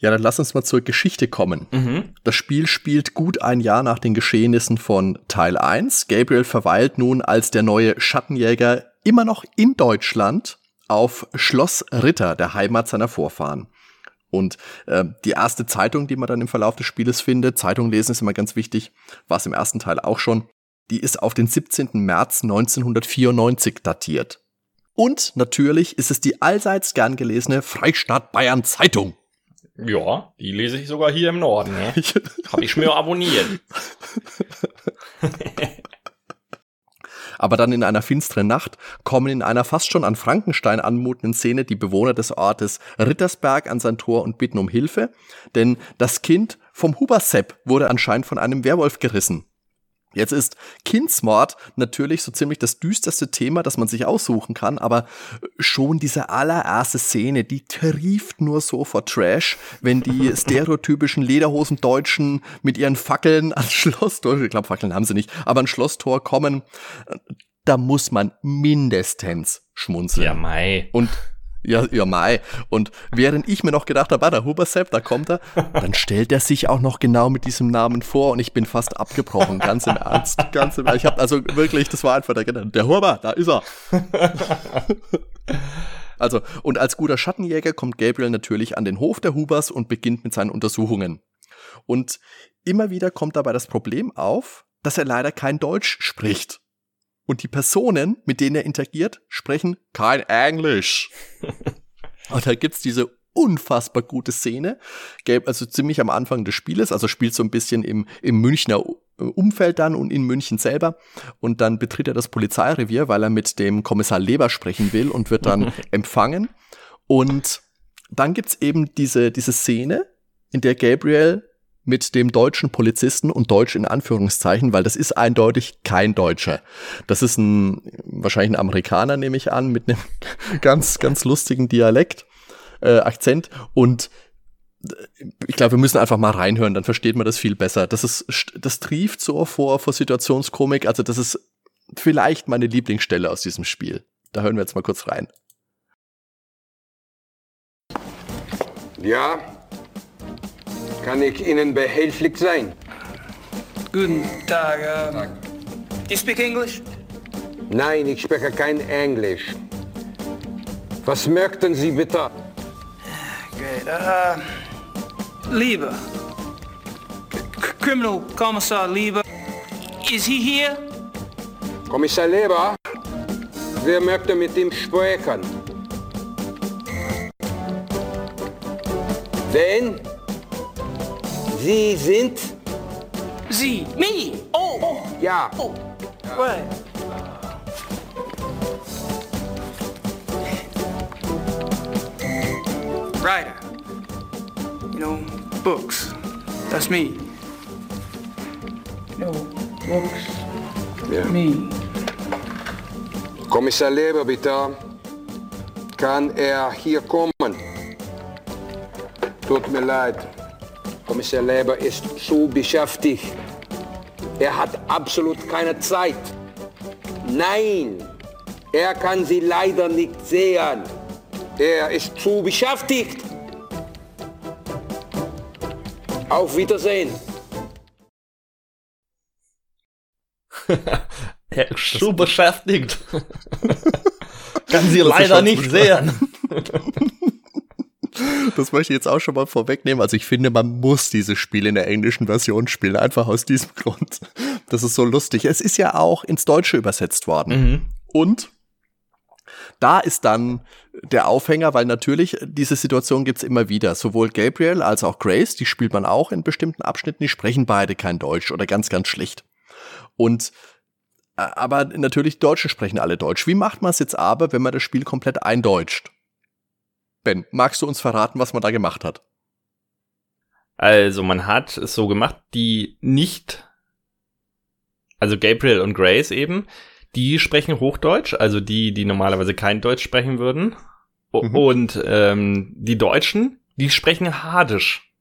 Ja, dann lass uns mal zur Geschichte kommen. Mhm. Das Spiel spielt gut ein Jahr nach den Geschehnissen von Teil 1. Gabriel verweilt nun als der neue Schattenjäger immer noch in Deutschland auf Schloss Ritter, der Heimat seiner Vorfahren. Und äh, die erste Zeitung, die man dann im Verlauf des Spieles findet, Zeitung lesen ist immer ganz wichtig, war es im ersten Teil auch schon, die ist auf den 17. März 1994 datiert. Und natürlich ist es die allseits gern gelesene Freistaat Bayern Zeitung. Ja, die lese ich sogar hier im Norden. Ne? Habe ich mir abonniert. Aber dann in einer finsteren Nacht kommen in einer fast schon an Frankenstein anmutenden Szene die Bewohner des Ortes Rittersberg an sein Tor und bitten um Hilfe, denn das Kind vom Hubersepp wurde anscheinend von einem Werwolf gerissen. Jetzt ist Kindsmord natürlich so ziemlich das düsterste Thema, das man sich aussuchen kann, aber schon diese allererste Szene, die trieft nur so vor Trash, wenn die stereotypischen Lederhosen-Deutschen mit ihren Fackeln ans Schlosstor, ich glaube Fackeln haben sie nicht, aber ans Schlosstor kommen, da muss man mindestens schmunzeln. Ja, Mai. Und ja, ja, Mai. Und während ich mir noch gedacht habe, ah, der Hubersepp, da kommt er, dann stellt er sich auch noch genau mit diesem Namen vor und ich bin fast abgebrochen, ganz im Ernst, ganz im Ernst. Ich habe also wirklich, das war einfach der, der Huber, da ist er. also, und als guter Schattenjäger kommt Gabriel natürlich an den Hof der Hubers und beginnt mit seinen Untersuchungen. Und immer wieder kommt dabei das Problem auf, dass er leider kein Deutsch spricht und die Personen, mit denen er interagiert, sprechen kein Englisch. und da gibt's diese unfassbar gute Szene, also ziemlich am Anfang des Spieles, also spielt so ein bisschen im, im Münchner Umfeld dann und in München selber und dann betritt er das Polizeirevier, weil er mit dem Kommissar Leber sprechen will und wird dann empfangen und dann gibt's eben diese, diese Szene, in der Gabriel mit dem deutschen Polizisten und Deutsch in Anführungszeichen, weil das ist eindeutig kein Deutscher. Das ist ein, wahrscheinlich ein Amerikaner, nehme ich an, mit einem ganz, ganz lustigen Dialekt, äh, Akzent und äh, ich glaube, wir müssen einfach mal reinhören, dann versteht man das viel besser. Das ist, das trieft so vor, vor Situationskomik. Also das ist vielleicht meine Lieblingsstelle aus diesem Spiel. Da hören wir jetzt mal kurz rein. Ja, kann ich Ihnen behilflich sein? Guten Tag. Uh, Tag. You speak English? Nein, ich spreche kein Englisch. Was möchten Sie bitte? Great. Uh, Lieber. C Criminal Kommissar Lieber. Is he here? Kommissar Lieber? Wer möchte mit ihm sprechen? Wen? Sie sind? Sie. Me. Oh. oh. Ja. Oh. Right. Writer. You know, books. That's me. No, books. Ja. Me. Kommissar Leber, bitte. Kann er hier kommen? Tut mir leid. Kommissar Leber ist zu beschäftigt. Er hat absolut keine Zeit. Nein, er kann sie leider nicht sehen. Er ist zu beschäftigt. Auf Wiedersehen. er ist zu beschäftigt. kann sie leider nicht sehen. Das möchte ich jetzt auch schon mal vorwegnehmen. Also ich finde, man muss dieses Spiel in der englischen Version spielen, einfach aus diesem Grund. Das ist so lustig. Es ist ja auch ins Deutsche übersetzt worden. Mhm. Und da ist dann der Aufhänger, weil natürlich diese Situation gibt's immer wieder. Sowohl Gabriel als auch Grace, die spielt man auch in bestimmten Abschnitten, die sprechen beide kein Deutsch oder ganz, ganz schlicht. Und äh, aber natürlich Deutsche sprechen alle Deutsch. Wie macht man es jetzt aber, wenn man das Spiel komplett eindeutscht? Ben, magst du uns verraten, was man da gemacht hat? Also man hat es so gemacht, die nicht, also Gabriel und Grace eben, die sprechen Hochdeutsch, also die, die normalerweise kein Deutsch sprechen würden. Mhm. Und ähm, die Deutschen, die sprechen Hadisch.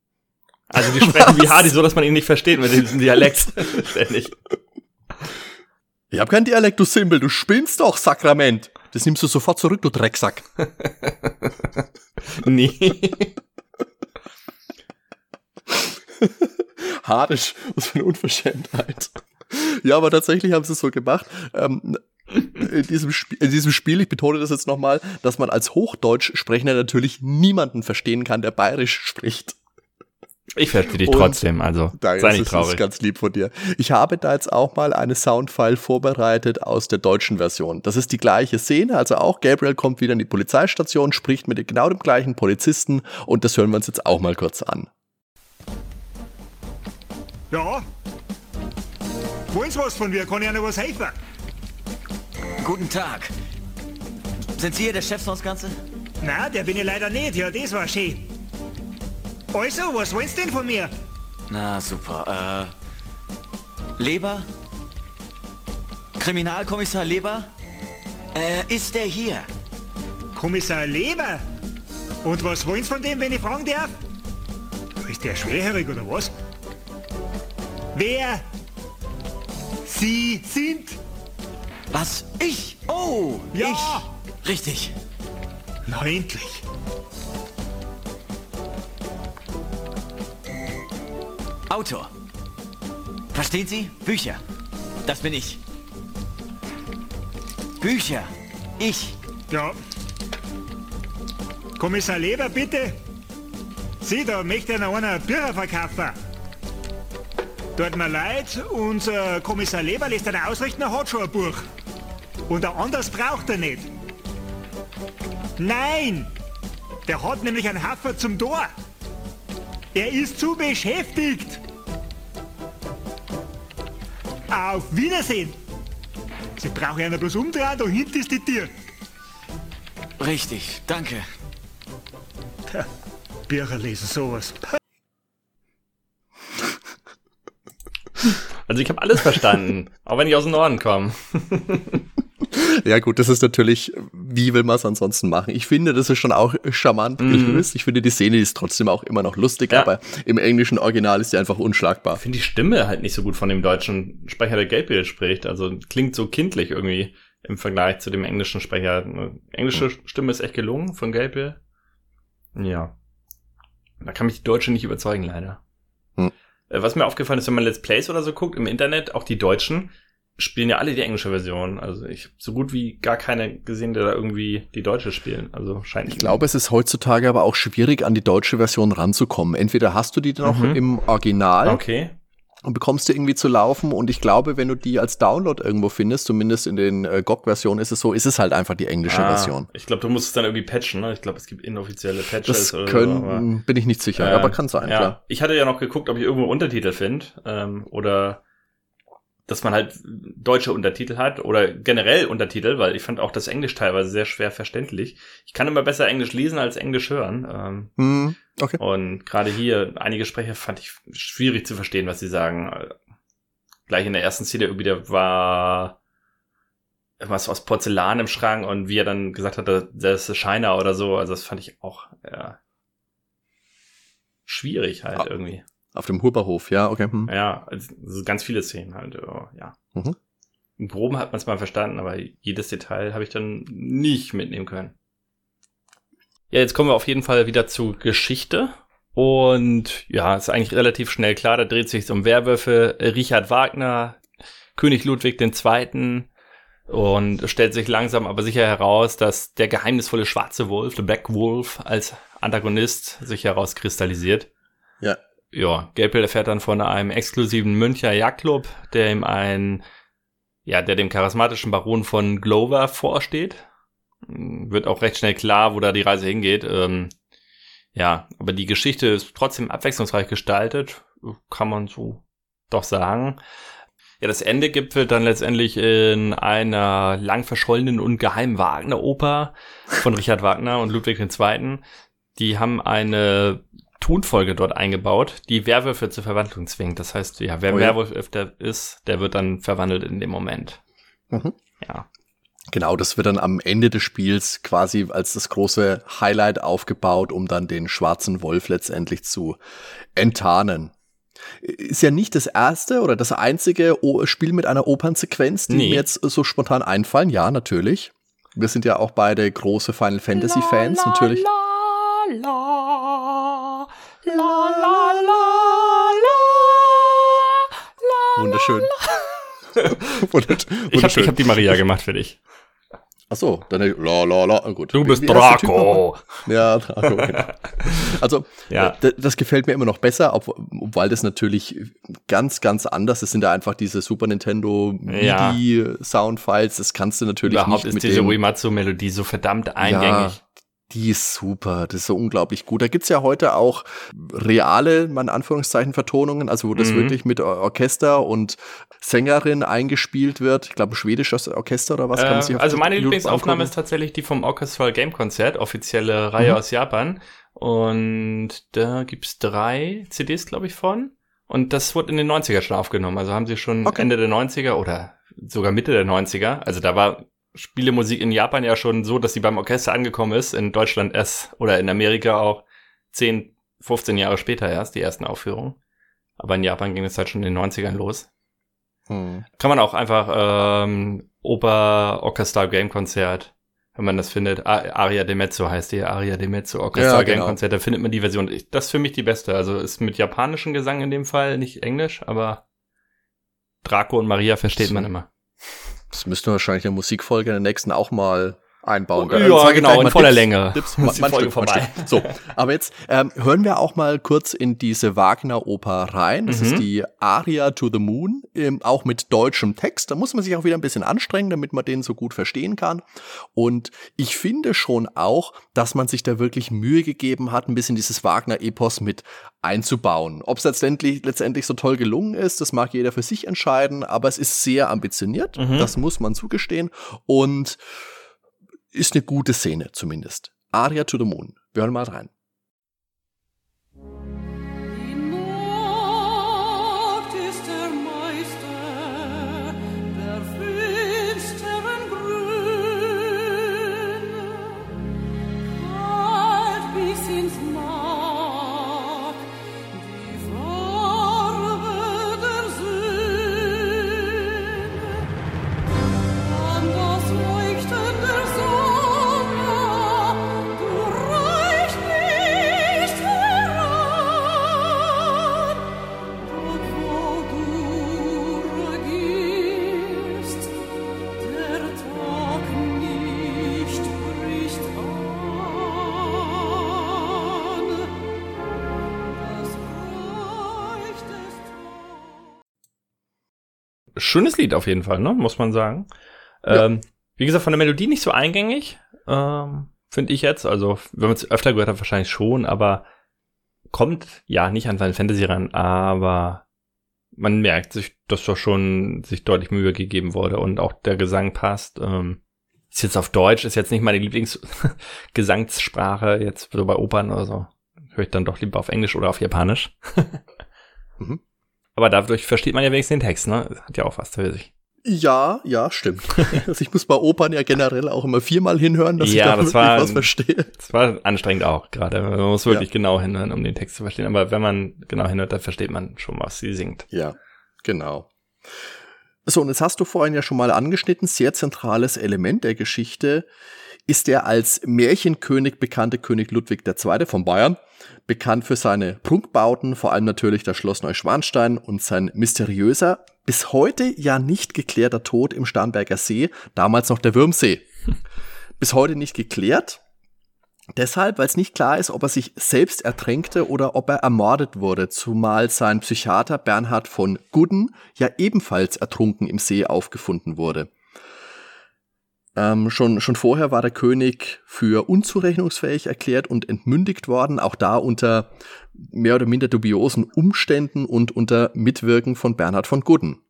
Also die sprechen wie Hadi, so dass man ihn nicht versteht mit diesem Dialekt. Ständig. Ich hab kein Dialekt, du Simbel, du spinnst doch, Sakrament. Das nimmst du sofort zurück, du Drecksack. nee. Hadisch, was für eine Unverschämtheit. Ja, aber tatsächlich haben sie es so gemacht. Ähm, in, diesem in diesem Spiel, ich betone das jetzt nochmal, dass man als Hochdeutsch sprechender natürlich niemanden verstehen kann, der bayerisch spricht. Ich verstehe dich trotzdem, also danke, sei nicht traurig. Das ist ganz lieb von dir. Ich habe da jetzt auch mal eine Soundfile vorbereitet aus der deutschen Version. Das ist die gleiche Szene, also auch Gabriel kommt wieder in die Polizeistation, spricht mit genau dem gleichen Polizisten und das hören wir uns jetzt auch mal kurz an. Ja? Wollen Sie was von mir? Kann ich Ihnen was helfen? Guten Tag. Sind Sie hier der Chef sonst Ganze? Na, der bin ich leider nicht. Ja, das war schön. Also, was willst du denn von mir? Na, super. Äh, Leber? Kriminalkommissar Leber? Äh, ist der hier? Kommissar Leber? Und was wollen Sie von dem, wenn ich fragen darf? Ist der schwerhörig oder was? Wer Sie sind? Was? Ich? Oh, Ja. ich. Richtig. Na endlich. Autor. Verstehen Sie? Bücher. Das bin ich. Bücher. Ich. Ja. Kommissar Leber, bitte. Sie, da möchte noch einer Bücher verkaufen. Tut mir leid, unser Kommissar Leber lässt einen ausrichten, er hat schon ein Buch. Und ein anderes braucht er nicht. Nein! Der hat nämlich einen Haffer zum Tor. Er ist zu beschäftigt. Auf Wiedersehen. Sie brauchen ja bloß umdrehen, da hinten ist die Tür. Richtig. Danke. Tja, Bücher lesen sowas. Also ich habe alles verstanden, auch wenn ich aus dem Norden komme. Ja gut, das ist natürlich, wie will man es ansonsten machen? Ich finde, das ist schon auch charmant Mhm. gelöst. Ich finde, die Szene ist trotzdem auch immer noch lustig, Ja. aber im englischen Original ist sie einfach unschlagbar. Ich finde die Stimme halt nicht so gut von dem deutschen Sprecher, der Gabriel spricht. Also klingt so kindlich irgendwie im Vergleich zu dem englischen Sprecher. Englische Stimme ist echt gelungen von Gabriel. Ja. Da kann mich die deutsche nicht überzeugen, leider. Hm. Äh, Was mir aufgefallen ist, wenn man Let's Plays oder so guckt im Internet, auch die Deutschen spielen ja alle die englische Version. Also ich habe so gut wie gar keine gesehen, der da irgendwie die deutsche spielen. Also scheint Ich glaube, es ist heutzutage aber auch schwierig, an die deutsche Version ranzukommen. Entweder hast du die noch Mhm. im Original Okay. und bekommst die irgendwie zu laufen und ich glaube, wenn du die als Download irgendwo findest, zumindest in den äh, GOG-Versionen ist es so, ist es halt einfach die englische Ah, Version. Ich glaube, du musst es dann irgendwie patchen. Ne? Ich glaube, es gibt inoffizielle Patches Das können, so. bin ich nicht sicher, Äh, aber kann sein, ja. klar. Ich hatte ja noch geguckt, ob ich irgendwo Untertitel finde ähm, oder dass man halt deutsche Untertitel hat oder generell Untertitel, weil ich fand auch das Englisch teilweise sehr schwer verständlich. Ich kann immer besser Englisch lesen als Englisch hören. Ähm, Hm, okay. und gerade hier, einige Sprecher fand ich schwierig zu verstehen, was sie sagen. Gleich in der ersten Szene irgendwie, da war irgendwas aus Porzellan im Schrank und wie er dann gesagt hat, das ist Shiner oder so. Also das fand ich auch ja, schwierig halt Ah. irgendwie. Auf dem Huberhof, ja, okay. Hm. Ja, also so ganz viele Szenen halt, ja. Mhm. Im Groben hat man es mal verstanden, aber jedes Detail habe ich dann nicht mitnehmen können. Ja, jetzt kommen wir auf jeden Fall wieder zu Geschichte. Und ja, ist eigentlich relativ schnell klar, da dreht sich um Werwölfe, Richard Wagner, König Ludwig II. Und es stellt sich langsam aber sicher heraus, dass der geheimnisvolle schwarze Wolf, der Black Wolf, als Antagonist sich herauskristallisiert. Ja. Ja, Gabriel erfährt dann von einem exklusiven Müncher Jagdclub, der ihm ein, ja, der dem charismatischen Baron von Glover vorsteht. Wird auch recht schnell klar, wo da die Reise hingeht. Ähm, ja, aber die Geschichte ist trotzdem abwechslungsreich gestaltet, kann man so doch sagen. Ja, das Ende gipfelt dann letztendlich in einer lang verschollenen und geheimen Wagner-Oper von Richard Wagner und Ludwig II. Die haben eine Tonfolge dort eingebaut, die Werwölfe zur Verwandlung zwingt. Das heißt, ja, wer Oh ja. Werwolf öfter ist, der wird dann verwandelt in dem Moment. Mhm. Ja. Genau, das wird dann am Ende des Spiels quasi als das große Highlight aufgebaut, um dann den schwarzen Wolf letztendlich zu enttarnen. Ist ja nicht das erste oder das einzige o Spiel mit einer Opernsequenz, die Nee. mir jetzt so spontan einfallen. Ja, natürlich. Wir sind ja auch beide große Final Fantasy Fans, natürlich. Wunderschön. Wundert- Ich habe wunderschön. ich hab die Maria gemacht für dich. Ach so, dann la la la, gut. Du bist Draco. Ja, Draco, genau. Also, Ja. ja. das gefällt mir immer noch besser, ob, weil das natürlich ganz, ganz anders ist. sind da einfach diese Super Nintendo Ja. MIDI Soundfiles. Das kannst du natürlich Überhaupt nicht ist mit diese Uematsu-Melodie so verdammt eingängig. Die ist super, das ist so unglaublich gut. Da gibt's ja heute auch reale, in Anführungszeichen, Vertonungen, also wo das mhm. wirklich mit Orchester und Sängerin eingespielt wird. Ich glaube, schwedisches Orchester oder was. Äh, also meine Lieblingsaufnahme ist tatsächlich die vom Orchestral Game Concert, offizielle Reihe mhm. aus Japan. Und da gibt's drei CDs, glaube ich, von. Und das wurde in den 90er schon aufgenommen. Also haben sie schon okay. Ende der 90er oder sogar Mitte der 90er. Also da war Spielemusik in Japan ja schon so, dass sie beim Orchester angekommen ist, in Deutschland erst oder in Amerika auch 10, 15 Jahre später erst, die ersten Aufführungen. Aber in Japan ging es halt schon in den 90ern los. Hm. Kann man auch einfach ähm, Oper Orchestra Game Konzert, wenn man das findet. Aria de Mezzo heißt die, Aria de Mezzo Orchestra ja, Game genau. Konzert, da findet man die Version. Das ist für mich die beste. Also ist mit japanischem Gesang in dem Fall, nicht Englisch, aber Draco und Maria versteht so. man immer. Das müssten wir wahrscheinlich in der Musikfolge in der nächsten auch mal einbauen. Ja, also genau, in voller Tipps, Länge. Tipps, man, man Folge vorbei. So, aber jetzt ähm, hören wir auch mal kurz in diese Wagner-Oper rein. Das mhm. ist die Aria to the Moon, ähm, auch mit deutschem Text. Da muss man sich auch wieder ein bisschen anstrengen, damit man den so gut verstehen kann. Und ich finde schon auch, dass man sich da wirklich Mühe gegeben hat, ein bisschen dieses Wagner-Epos mit einzubauen. Ob es letztendlich, letztendlich so toll gelungen ist, das mag jeder für sich entscheiden, aber es ist sehr ambitioniert. Mhm. Das muss man zugestehen. Und ist eine gute Szene zumindest. Aria to the Moon. Hören mal rein. Schönes Lied auf jeden Fall, ne? Muss man sagen. Ja. Ähm, wie gesagt, von der Melodie nicht so eingängig, ähm, finde ich jetzt. Also, wenn man es öfter gehört hat, wahrscheinlich schon, aber kommt ja nicht an Final Fantasy ran, aber man merkt sich, dass da schon sich deutlich Mühe gegeben wurde und auch der Gesang passt. Ähm, ist jetzt auf Deutsch, ist jetzt nicht meine Lieblingsgesangssprache, jetzt so bei Opern oder so. Höre ich dann doch lieber auf Englisch oder auf Japanisch. mhm. Aber dadurch versteht man ja wenigstens den Text, ne? Hat ja auch was für sich. Ja, ja, stimmt. also ich muss bei Opern ja generell auch immer viermal hinhören, dass ja, ich da wirklich war, was verstehe. Das war anstrengend auch gerade. Man muss wirklich ja. genau hinhören, um den Text zu verstehen. Aber wenn man genau hinhört, dann versteht man schon, was sie singt. Ja, genau. So, und jetzt hast du vorhin ja schon mal angeschnitten, sehr zentrales Element der Geschichte ist der als Märchenkönig bekannte König Ludwig II. von Bayern, bekannt für seine Prunkbauten, vor allem natürlich das Schloss Neuschwanstein und sein mysteriöser, bis heute ja nicht geklärter Tod im Starnberger See, damals noch der Würmsee. Bis heute nicht geklärt. Deshalb, weil es nicht klar ist, ob er sich selbst ertränkte oder ob er ermordet wurde, zumal sein Psychiater Bernhard von Gudden ja ebenfalls ertrunken im See aufgefunden wurde. Ähm, schon, schon vorher war der König für unzurechnungsfähig erklärt und entmündigt worden, auch da unter mehr oder minder dubiosen Umständen und unter Mitwirken von Bernhard von Gudden.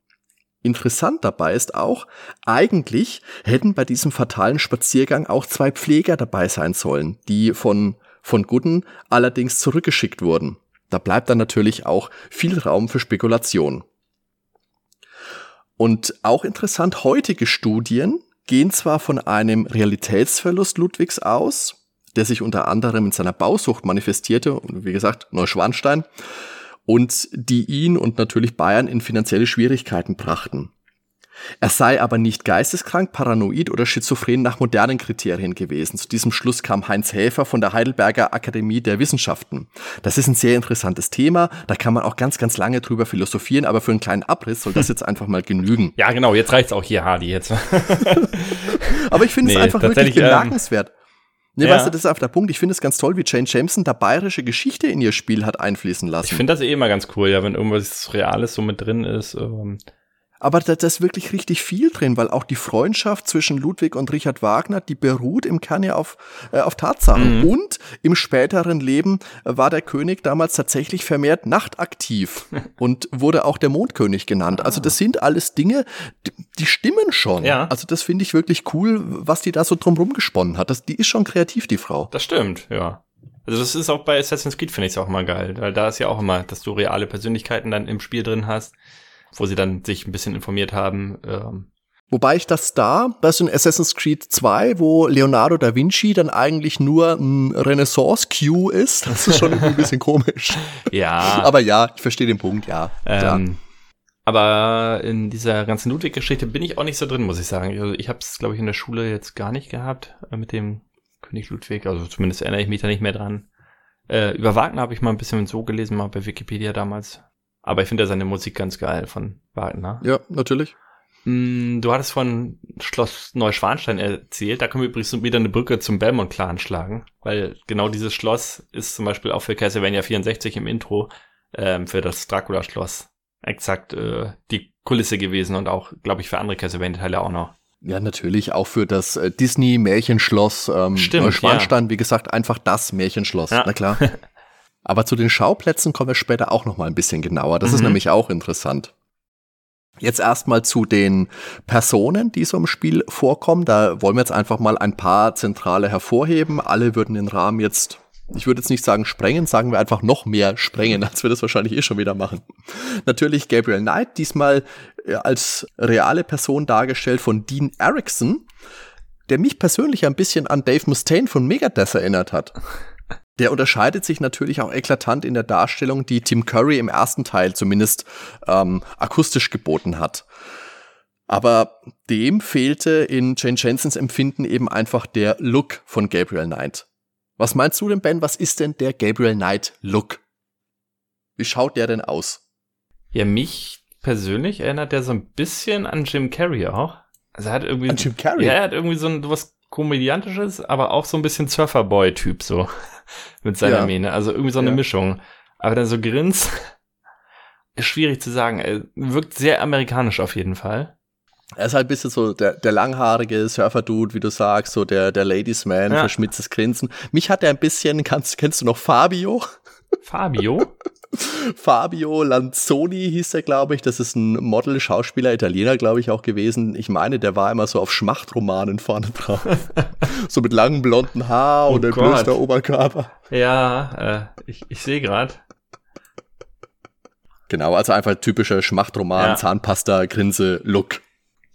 Interessant dabei ist auch, eigentlich hätten bei diesem fatalen Spaziergang auch zwei Pfleger dabei sein sollen, die von, von Gudden allerdings zurückgeschickt wurden. Da bleibt dann natürlich auch viel Raum für Spekulation. Und auch interessant, heutige Studien gehen zwar von einem Realitätsverlust Ludwigs aus, der sich unter anderem in seiner Bausucht manifestierte, und wie gesagt, Neuschwanstein, und die ihn und natürlich Bayern in finanzielle Schwierigkeiten brachten. Er sei aber nicht geisteskrank, paranoid oder schizophren nach modernen Kriterien gewesen. Zu diesem Schluss kam Heinz Häfer von der Heidelberger Akademie der Wissenschaften. Das ist ein sehr interessantes Thema. Da kann man auch ganz, ganz lange drüber philosophieren, aber für einen kleinen Abriss soll das jetzt einfach mal genügen. Ja, genau, jetzt reicht's auch hier, Hardy, jetzt. aber ich finde nee, es einfach wirklich ähm, bemerkenswert. Nee, ja. weißt du, das ist einfach der Punkt. Ich finde es ganz toll, wie Jane Jameson da bayerische Geschichte in ihr Spiel hat einfließen lassen. Ich finde das eh immer ganz cool, ja, wenn irgendwas Reales so mit drin ist. Ähm Aber da, da ist wirklich richtig viel drin, weil auch die Freundschaft zwischen Ludwig und Richard Wagner, die beruht im Kern ja auf, äh, auf Tatsachen. Mhm. Und im späteren Leben war der König damals tatsächlich vermehrt nachtaktiv und wurde auch der Mondkönig genannt. Also das sind alles Dinge, die, die stimmen schon. Ja. Also das finde ich wirklich cool, was die da so drumrum gesponnen hat. Das, die ist schon kreativ, die Frau. Das stimmt, ja. Also das ist auch bei Assassin's Creed, finde ich es auch immer geil, weil da ist ja auch immer, dass du reale Persönlichkeiten dann im Spiel drin hast, wo sie dann sich ein bisschen informiert haben. Ähm, Wobei ich das da, das ist in Assassin's Creed 2, wo Leonardo da Vinci dann eigentlich nur ein Renaissance-Q ist. Das ist schon ein bisschen komisch. ja, Aber ja, ich verstehe den Punkt, ja. ähm, aber in dieser ganzen Ludwig-Geschichte bin ich auch nicht so drin, muss ich sagen. Also ich habe es, glaube ich, in der Schule jetzt gar nicht gehabt äh, mit dem König Ludwig. Also zumindest erinnere ich mich da nicht mehr dran. Äh, über Wagner habe ich mal ein bisschen so gelesen, mal bei Wikipedia damals. Aber ich finde ja seine Musik ganz geil von Wagner. Ja, natürlich. Mm, Du hattest von Schloss Neuschwanstein erzählt. Da können wir übrigens wieder eine Brücke zum Belmont-Clan schlagen, weil genau dieses Schloss ist zum Beispiel auch für Castlevania 64 im Intro ähm, für das Dracula-Schloss exakt äh, die Kulisse gewesen und auch, glaube ich, für andere Castlevania-Teile auch noch. Ja, natürlich auch für das äh, Disney-Märchenschloss ähm, Stimmt, Neuschwanstein, wie gesagt, einfach das Märchenschloss. Ja. Na klar. Aber zu den Schauplätzen kommen wir später auch noch mal ein bisschen genauer. Das ist Mhm. nämlich auch interessant. Jetzt erstmal zu den Personen, die so im Spiel vorkommen. Da wollen wir jetzt einfach mal ein paar zentrale hervorheben. Alle würden den Rahmen jetzt, ich würde jetzt nicht sagen sprengen, sagen wir einfach noch mehr sprengen, als wir das wahrscheinlich eh schon wieder machen. Natürlich Gabriel Knight, diesmal äh, als reale Person dargestellt von Dean Erickson, der mich persönlich ein bisschen an Dave Mustaine von Megadeth erinnert hat. Der unterscheidet sich natürlich auch eklatant in der Darstellung, die Tim Curry im ersten Teil zumindest ähm, akustisch geboten hat. Aber dem fehlte in Jane Jensens Empfinden eben einfach der Look von Gabriel Knight. Was meinst du denn, Ben? Was ist denn der Gabriel Knight Look? Wie schaut der denn aus? Ja, mich persönlich erinnert der so ein bisschen an Jim Carrey auch. Also er hat irgendwie. An Jim Carrey? Ja, er hat irgendwie so ein was Komödiantisches, aber auch so ein bisschen Surferboy-Typ so. Mit seiner Ja. Mähne. Also irgendwie so eine Ja. Mischung. Aber dann so grins. Ist schwierig zu sagen. Er wirkt sehr amerikanisch auf jeden Fall. Er ist halt ein bisschen so der, der langhaarige Surfer-Dude, wie du sagst, so der, der Ladies Man, Ja. verschmitztes Grinsen. Mich hat er ein bisschen, kannst, kennst du noch Fabio? Fabio? Fabio Lanzoni hieß er, glaube ich. Das ist ein Model, Schauspieler, Italiener, glaube ich, auch gewesen. Ich meine, der war immer so auf Schmachtromanen vorne drauf. so mit langem blonden Haar Oh und blöster Oberkörper. ja, äh, ich, ich sehe gerade. Genau, also einfach typischer Schmachtroman, Ja. Zahnpasta, Grinse, Look.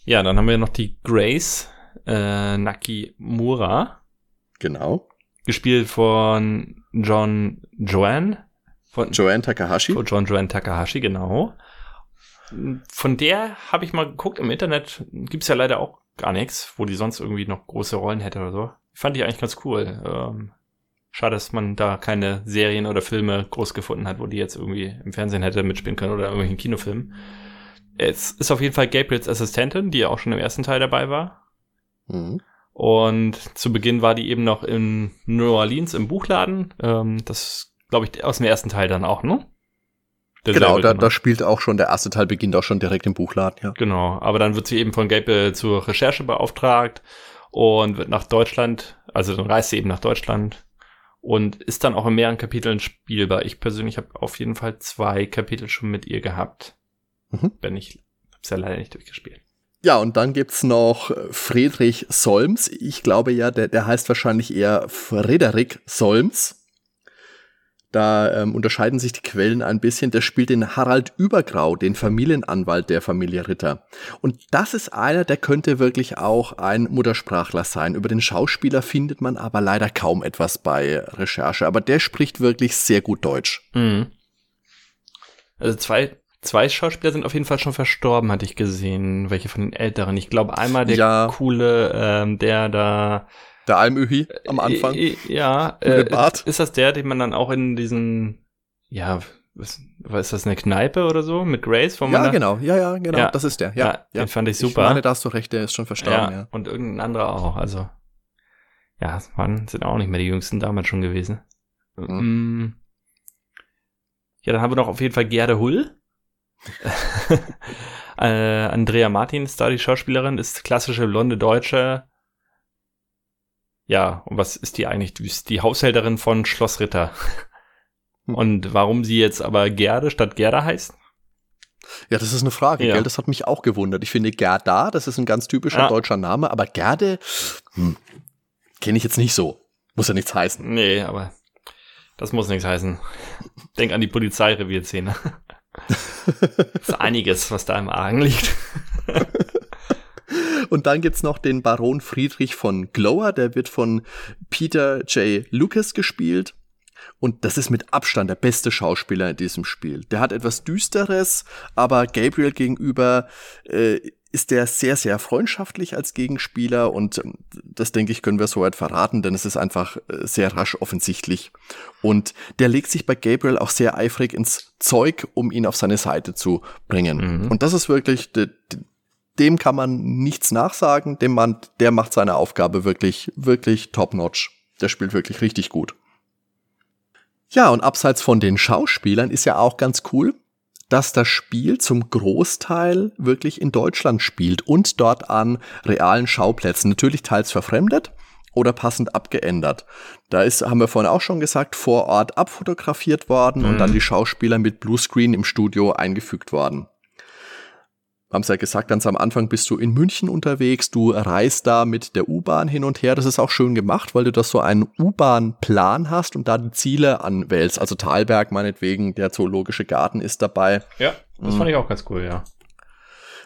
Ja, dann haben wir noch die Grace äh, Nakimura. Genau. Gespielt von John Joanne. Von, Joanne Takahashi. Von John Joanne Takahashi, genau. Von der habe ich mal geguckt im Internet. Gibt's ja leider auch gar nichts, wo die sonst irgendwie noch große Rollen hätte oder so. Fand ich eigentlich ganz cool. Ähm, schade, dass man da keine Serien oder Filme groß gefunden hat, wo die jetzt irgendwie im Fernsehen hätte mitspielen können oder irgendwelchen Kinofilmen. Es ist auf jeden Fall Gabriels Assistentin, die ja auch schon im ersten Teil dabei war. Mhm. Und zu Beginn war die eben noch in New Orleans im Buchladen. Ähm, das glaube ich aus dem ersten Teil dann auch, ne? Genau, Derselbe, da, da spielt auch schon, der erste Teil beginnt auch schon direkt im Buchladen, ja. Genau, aber dann wird sie eben von Gabriel zur Recherche beauftragt und wird nach Deutschland, also dann reist sie eben nach Deutschland und ist dann auch in mehreren Kapiteln spielbar. Ich persönlich habe auf jeden Fall zwei Kapitel schon mit ihr gehabt. Mhm. Wenn ich hab's ja leider nicht durchgespielt. Ja, und dann gibt's noch Friedrich Solms. Ich glaube ja, der, der heißt wahrscheinlich eher Frederik Solms. Da ähm, unterscheiden sich die Quellen ein bisschen. Der spielt den Harald Übergrau, den Familienanwalt der Familie Ritter. Und das ist einer, der könnte wirklich auch ein Muttersprachler sein. Über den Schauspieler findet man aber leider kaum etwas bei Recherche. Aber der spricht wirklich sehr gut Deutsch. Mhm. Also zwei, zwei Schauspieler sind auf jeden Fall schon verstorben, hatte ich gesehen. Welche von den älteren? Ich glaube einmal der Ja. coole, ähm, der da Der Almöhi am Anfang. Äh, äh, Ja, äh, ist das der, den man dann auch in diesen, ja, was, was ist das, eine Kneipe oder so mit Grace? Wo Ja, genau. Ja, ja, genau. Ja. Das ist der. Ja, Ja, den fand ich Ich super. meine, da hast du recht, der ist schon verstorben, ja, ja. und irgendein anderer auch. Also, ja, waren, sind auch nicht mehr die jüngsten damals schon gewesen. Mhm. Mm. Ja, dann haben wir noch auf jeden Fall Gerde Hull. äh, Andrea Martin ist da die Schauspielerin, ist klassische blonde Deutsche. Ja, und was ist die eigentlich? Die ist die Haushälterin von Schloss Ritter. Hm. Und warum sie jetzt aber Gerde statt Gerda heißt? Ja, das ist eine Frage, ja. gell? Das hat mich auch gewundert. Ich finde Gerda, das ist ein ganz typischer ja. deutscher Name, aber Gerde, hm, kenne ich jetzt nicht so. Muss ja nichts heißen. Nee, aber das muss nichts heißen. Denk an die Polizeirevierszene. das ist einiges, was da im Argen liegt. Und dann gibt's noch den Baron Friedrich von Glower, der wird von Peter J. Lucas gespielt. Und das ist mit Abstand der beste Schauspieler in diesem Spiel. Der hat etwas Düsteres, aber Gabriel gegenüber äh, ist der sehr, sehr freundschaftlich als Gegenspieler und ähm, das denke ich, können wir soweit verraten, denn es ist einfach äh, sehr rasch offensichtlich. Und der legt sich bei Gabriel auch sehr eifrig ins Zeug, um ihn auf seine Seite zu bringen. Mhm. Und das ist wirklich, dem kann man nichts nachsagen, dem Mann, der macht seine Aufgabe wirklich, wirklich top-notch. Der spielt wirklich richtig gut. Ja, und abseits von den Schauspielern ist ja auch ganz cool, dass das Spiel zum Großteil wirklich in Deutschland spielt und dort an realen Schauplätzen, natürlich teils verfremdet oder passend abgeändert. Da ist, haben wir vorhin auch schon gesagt, vor Ort abfotografiert worden mhm. und dann die Schauspieler mit Bluescreen im Studio eingefügt worden haben es ja gesagt, ganz am Anfang bist du in München unterwegs, du reist da mit der U-Bahn hin und her. Das ist auch schön gemacht, weil du das so einen U-Bahn-Plan hast und da die Ziele anwählst. Also Talberg meinetwegen, der Zoologische Garten ist dabei. Ja, das mhm. fand ich auch ganz cool, ja.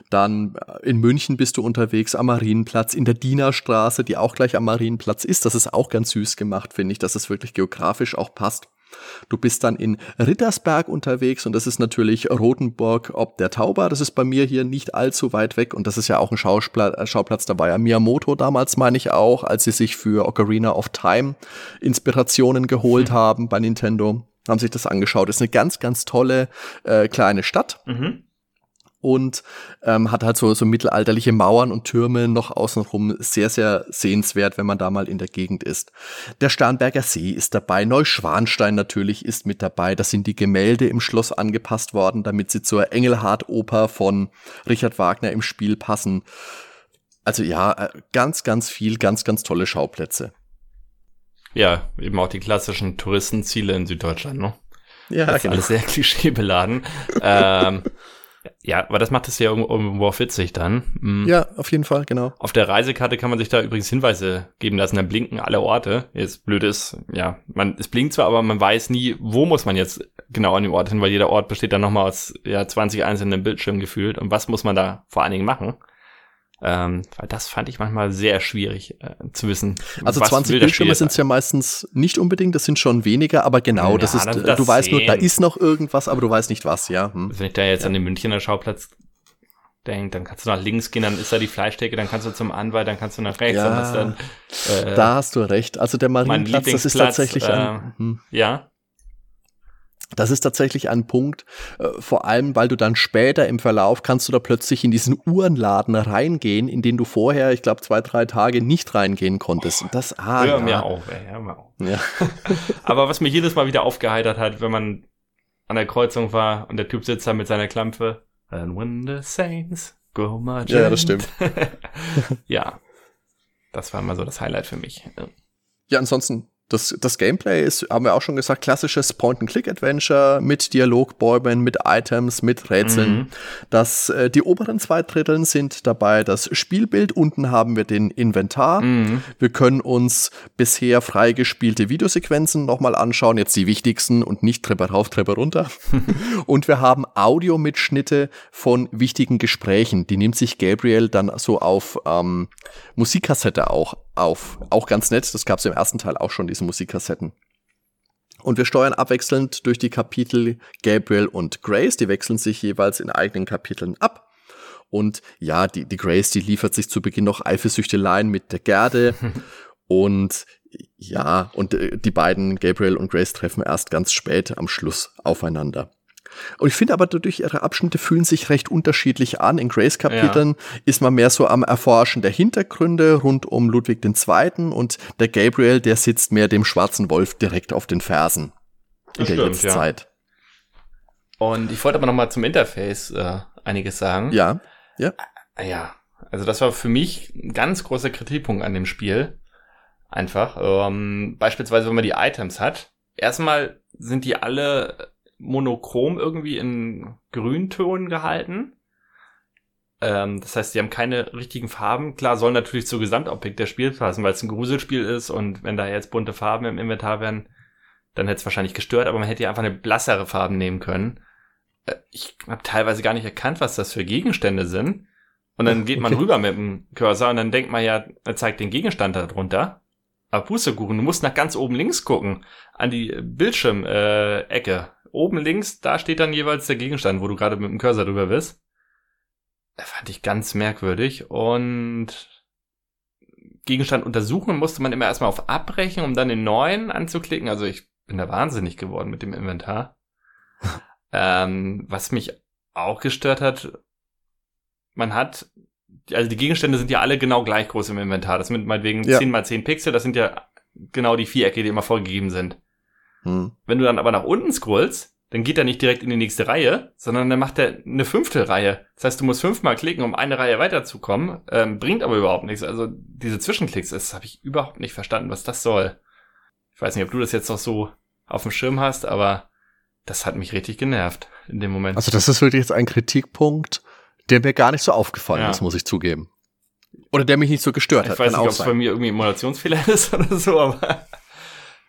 Dann äh, in München bist du unterwegs am Marienplatz, in der Dienerstraße, die auch gleich am Marienplatz ist. Das ist auch ganz süß gemacht, finde ich, dass es wirklich geografisch auch passt. Du bist dann in Rittersberg unterwegs und das ist natürlich Rotenburg ob der Tauber. Das ist bei mir hier nicht allzu weit weg und das ist ja auch ein Schauplatz, äh, Schauplatz dabei. Ja, Miyamoto damals meine ich auch, als sie sich für Ocarina of Time Inspirationen geholt mhm. haben bei Nintendo haben sich das angeschaut. Das ist eine ganz, ganz tolle äh, kleine Stadt. Mhm und ähm, hat halt so, so mittelalterliche Mauern und Türme noch außenrum. Sehr, sehr sehenswert, wenn man da mal in der Gegend ist. Der Starnberger See ist dabei, Neuschwanstein natürlich ist mit dabei. Da sind die Gemälde im Schloss angepasst worden, damit sie zur Engelhard-Oper von Richard Wagner im Spiel passen. Also ja, äh, ganz, ganz viel, ganz, ganz tolle Schauplätze. Ja, eben auch die klassischen Touristenziele in Süddeutschland, ne? Ja, das ist genau. alles sehr klischeebeladen. ähm, ja, aber das macht es ja irgendwo auch witzig dann. Mhm. Ja, auf jeden Fall, genau. Auf der Reisekarte kann man sich da übrigens Hinweise geben lassen, dann blinken alle Orte. Jetzt blöd ist, ja, man, es blinkt zwar, aber man weiß nie, wo muss man jetzt genau an dem Ort hin, weil jeder Ort besteht dann nochmal aus, ja, 20 einzelnen Bildschirmen gefühlt. Und was muss man da vor allen Dingen machen? Ähm, weil das fand ich manchmal sehr schwierig äh, zu wissen. Also 20 Bildschirme sind es ja meistens nicht unbedingt, das sind schon weniger, aber genau, ja, das ist, das du weißt nur, da ist noch irgendwas, aber du weißt nicht was, ja. Hm. Wenn ich da jetzt ja. an den Münchner Schauplatz denke, dann kannst du nach links gehen, dann ist da die Fleischtheke, dann kannst du zum Anwalt, dann kannst du nach rechts, ja, dann hast dann, äh, da hast du recht. Also der Marienplatz, das ist tatsächlich äh, ein, hm. ja. Das ist tatsächlich ein Punkt, äh, vor allem, weil du dann später im Verlauf kannst du da plötzlich in diesen Uhrenladen reingehen, in den du vorher, ich glaube, zwei, drei Tage nicht reingehen konntest. Und das, ah, hör ja. mir auf, ey, hör mir auf. Ja. Aber was mich jedes Mal wieder aufgeheitert hat, wenn man an der Kreuzung war und der Typ sitzt da mit seiner Klampfe, and when the saints go marching. Ja, das stimmt. ja. Das war immer so das Highlight für mich. Ja, ansonsten das, das Gameplay ist, haben wir auch schon gesagt, klassisches Point-and-Click-Adventure mit Dialogbäumen, mit Items, mit Rätseln. Mhm. Das, äh, die oberen zwei Dritteln sind dabei das Spielbild. Unten haben wir den Inventar. Mhm. Wir können uns bisher freigespielte Videosequenzen nochmal anschauen. Jetzt die wichtigsten und nicht Treppe rauf, Treppe runter. und wir haben Audiomitschnitte von wichtigen Gesprächen. Die nimmt sich Gabriel dann so auf ähm, Musikkassette auch auf. Auch ganz nett, das gab es im ersten Teil auch schon, diese Musikkassetten. Und wir steuern abwechselnd durch die Kapitel Gabriel und Grace, die wechseln sich jeweils in eigenen Kapiteln ab. Und ja, die, die Grace, die liefert sich zu Beginn noch Eifersüchteleien mit der Gerde. und ja, und äh, die beiden, Gabriel und Grace, treffen erst ganz spät am Schluss aufeinander. Und ich finde aber dadurch, ihre Abschnitte fühlen sich recht unterschiedlich an. In Grace-Kapiteln ja. ist man mehr so am Erforschen der Hintergründe rund um Ludwig II. und der Gabriel, der sitzt mehr dem schwarzen Wolf direkt auf den Fersen in das der stimmt, Jetztzeit. Ja. Und ich wollte aber noch mal zum Interface äh, einiges sagen. Ja, ja. Ja, also das war für mich ein ganz großer Kritikpunkt an dem Spiel. Einfach. Ähm, beispielsweise, wenn man die Items hat. Erstmal sind die alle monochrom irgendwie in Grünton gehalten. Ähm, das heißt, die haben keine richtigen Farben. Klar, soll natürlich zur Gesamtoptik der Spiel passen, weil es ein Gruselspiel ist und wenn da jetzt bunte Farben im Inventar wären, dann hätte es wahrscheinlich gestört, aber man hätte ja einfach eine blassere Farben nehmen können. Äh, ich habe teilweise gar nicht erkannt, was das für Gegenstände sind. Und dann geht man rüber mit dem Cursor und dann denkt man ja, er zeigt den Gegenstand darunter. Aber Pustekuchen, du musst nach ganz oben links gucken, an die Bildschirmecke. Äh, oben links, da steht dann jeweils der Gegenstand, wo du gerade mit dem Cursor drüber bist. Das fand ich ganz merkwürdig. Und Gegenstand untersuchen musste man immer erstmal auf Abbrechen, um dann den neuen anzuklicken. Also ich bin da wahnsinnig geworden mit dem Inventar. ähm, was mich auch gestört hat, man hat, also die Gegenstände sind ja alle genau gleich groß im Inventar. Das sind meinetwegen ja. 10 mal 10 Pixel, das sind ja genau die Vierecke, die immer vorgegeben sind. Hm. Wenn du dann aber nach unten scrollst, dann geht er nicht direkt in die nächste Reihe, sondern dann macht er eine fünfte Reihe. Das heißt, du musst fünfmal klicken, um eine Reihe weiterzukommen, ähm, bringt aber überhaupt nichts. Also diese Zwischenklicks, das habe ich überhaupt nicht verstanden, was das soll. Ich weiß nicht, ob du das jetzt noch so auf dem Schirm hast, aber das hat mich richtig genervt in dem Moment. Also das ist wirklich jetzt ein Kritikpunkt, der mir gar nicht so aufgefallen ja. ist, muss ich zugeben. Oder der mich nicht so gestört ich hat. Ich weiß nicht, ob es bei mir irgendwie Emulationsfehler ist oder so, aber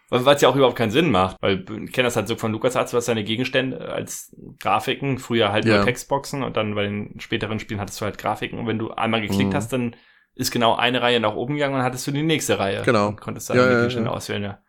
weil es ja auch überhaupt keinen Sinn macht. Weil ich kenne das halt so von LucasArts, was seine Gegenstände als Grafiken, früher halt ja. nur Textboxen und dann bei den späteren Spielen hattest du halt Grafiken und wenn du einmal geklickt mhm. hast, dann ist genau eine Reihe nach oben gegangen und dann hattest du die nächste Reihe. Genau. Und konntest dann ja, die Gegenstände ja, auswählen, ja.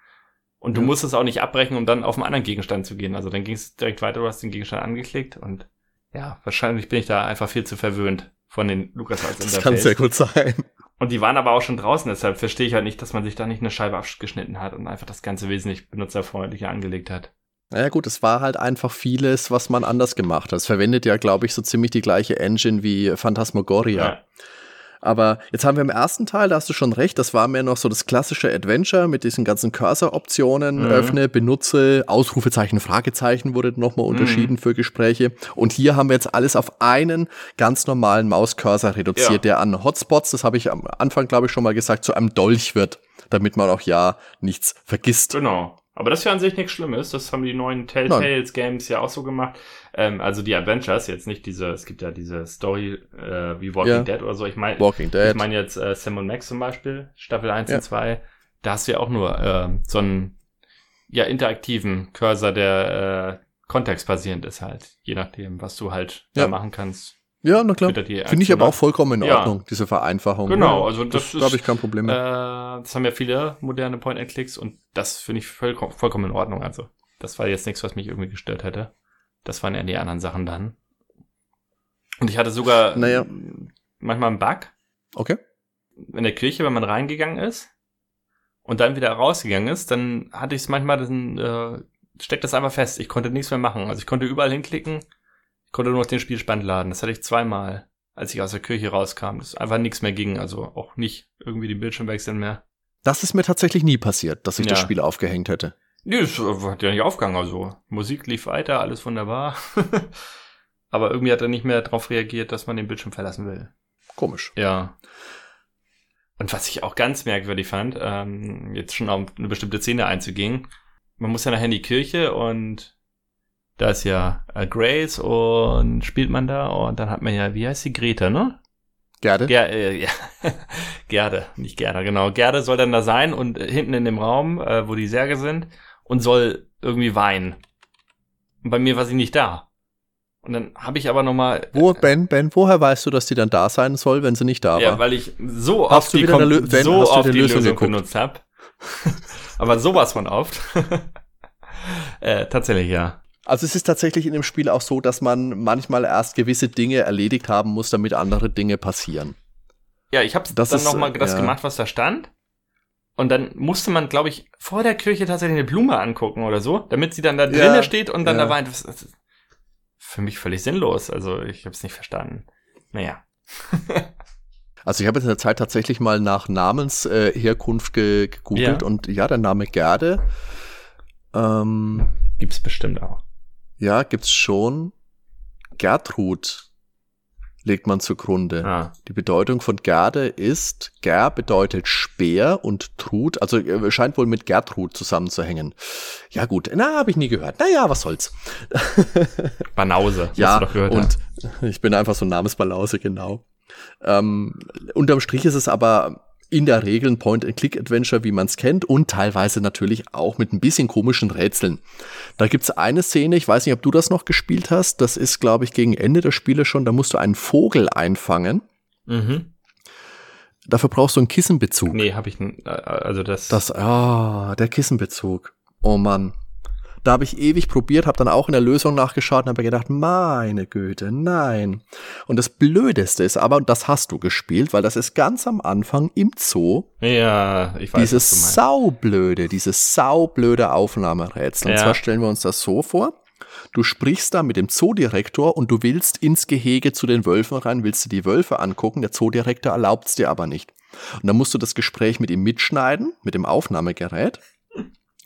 Und du musstest auch nicht abbrechen, um dann auf einen anderen Gegenstand zu gehen. Also dann ging es direkt weiter, du hast den Gegenstand angeklickt und ja, wahrscheinlich bin ich da einfach viel zu verwöhnt von den LucasArts Interface. Das kann sehr gut sein. Und die waren aber auch schon draußen, deshalb verstehe ich halt nicht, dass man sich da nicht eine Scheibe abgeschnitten hat und einfach das Ganze wesentlich benutzerfreundlicher angelegt hat. Naja gut, es war halt einfach vieles, was man anders gemacht hat. Es verwendet ja, glaube ich, so ziemlich die gleiche Engine wie Phantasmagoria. Ja. Aber jetzt haben wir im ersten Teil, da hast du schon recht, das war mehr noch so das klassische Adventure mit diesen ganzen Cursor-Optionen, mhm. öffne, benutze, Ausrufezeichen, Fragezeichen wurde nochmal mhm. unterschieden für Gespräche. Und hier haben wir jetzt alles auf einen ganz normalen Mauscursor reduziert, ja. der an Hotspots, das habe ich am Anfang, glaube ich, schon mal gesagt, zu einem Dolch wird, damit man auch ja nichts vergisst. Genau. Aber das ist ja an sich nichts Schlimmes. Das haben die neuen Telltales Games ja auch so gemacht. Ähm, also die Adventures, jetzt nicht diese, es gibt ja diese Story äh, wie Walking ja. Dead oder so. Ich meine, ich meine jetzt äh, Sam und Max zum Beispiel, Staffel 1 ja. und 2. Da hast du ja auch nur äh, so einen ja, interaktiven Cursor, der äh, kontextbasierend ist halt. Je nachdem, was du halt ja. da machen kannst. Ja, na klar. Finde ich aber auch vollkommen in Ordnung, ja. diese Vereinfachung. Genau, also das, das habe ich kein Problem mit. Äh, das haben ja viele moderne Point-and-Clicks und das finde ich voll, vollkommen in Ordnung. Also das war jetzt nichts, was mich irgendwie gestört hätte. Das waren ja die anderen Sachen dann. Und ich hatte sogar naja. manchmal einen Bug. Okay. In der Kirche, wenn man reingegangen ist und dann wieder rausgegangen ist, dann hatte ich es manchmal, dann äh, steckt das einfach fest. Ich konnte nichts mehr machen. Also ich konnte überall hinklicken konnte nur noch den Spielstand laden. Das hatte ich zweimal, als ich aus der Kirche rauskam. Das einfach nichts mehr ging. Also auch nicht irgendwie den Bildschirm wechseln mehr. Das ist mir tatsächlich nie passiert, dass ich ja. das Spiel aufgehängt hätte. Nee, das hat ja nicht aufgegangen. Also Musik lief weiter, alles wunderbar. Aber irgendwie hat er nicht mehr darauf reagiert, dass man den Bildschirm verlassen will. Komisch. Ja. Und was ich auch ganz merkwürdig fand, ähm, jetzt schon auf eine bestimmte Szene einzugehen, man muss ja nachher in die Kirche und da ist ja äh, Grace und spielt man da und dann hat man ja, wie heißt sie, Greta, ne? Gerde? Ger äh, ja. Gerde, nicht Gerda, genau. Gerde soll dann da sein und äh, hinten in dem Raum, äh, wo die Särge sind und soll irgendwie weinen. Und bei mir war sie nicht da. Und dann habe ich aber noch mal Wo Ben, Ben, woher weißt du, dass die dann da sein soll, wenn sie nicht da war? Ja, weil ich so hast oft die, ben, so oft die Lösung, Lösung benutzt habe. aber sowas von oft. äh, tatsächlich ja. Also es ist tatsächlich in dem Spiel auch so, dass man manchmal erst gewisse Dinge erledigt haben muss, damit andere Dinge passieren. Ja, ich habe dann noch mal das ja. gemacht, was da stand. Und dann musste man, glaube ich, vor der Kirche tatsächlich eine Blume angucken oder so, damit sie dann da drinnen ja, steht und dann ja. da weint. Das ist für mich völlig sinnlos. Also ich habe es nicht verstanden. Naja. also ich habe in der Zeit tatsächlich mal nach Namensherkunft äh, gegoogelt und ja, der Name Gerde ähm, gibt's bestimmt auch. Ja, gibt's schon. Gertrud legt man zugrunde. Ah. Die Bedeutung von Gerde ist, Ger bedeutet Speer und Trud, also äh, scheint wohl mit Gertrud zusammenzuhängen. Ja gut, na, habe ich nie gehört. Naja, was soll's. Banause, Ja, du doch gehört und haben. ich bin einfach so ein Namensbalause, genau. Ähm, unterm Strich ist es aber in der Regel ein Point-and-Click-Adventure, wie man es kennt, und teilweise natürlich auch mit ein bisschen komischen Rätseln. Da gibt's eine Szene, ich weiß nicht, ob du das noch gespielt hast, das ist, glaube ich, gegen Ende des Spieles schon, da musst du einen Vogel einfangen. Mhm. Dafür brauchst du einen Kissenbezug. Nee, habe ich, äh, also das, Das, ah, der Kissenbezug. Oh Mann. Da habe ich ewig probiert, habe dann auch in der Lösung nachgeschaut und habe gedacht, meine Güte, nein. Und das Blödeste ist aber, und das hast du gespielt, weil das ist ganz am Anfang im Zoo, ja, ich weiß, dieses saublöde, dieses saublöde Aufnahmerätsel. Und Ja. zwar stellen wir uns das so vor. Du sprichst da mit dem Zoodirektor und du willst ins Gehege zu den Wölfen rein, willst du die Wölfe angucken, der Zoodirektor erlaubt es dir aber nicht. Und dann musst du das Gespräch mit ihm mitschneiden, mit dem Aufnahmegerät.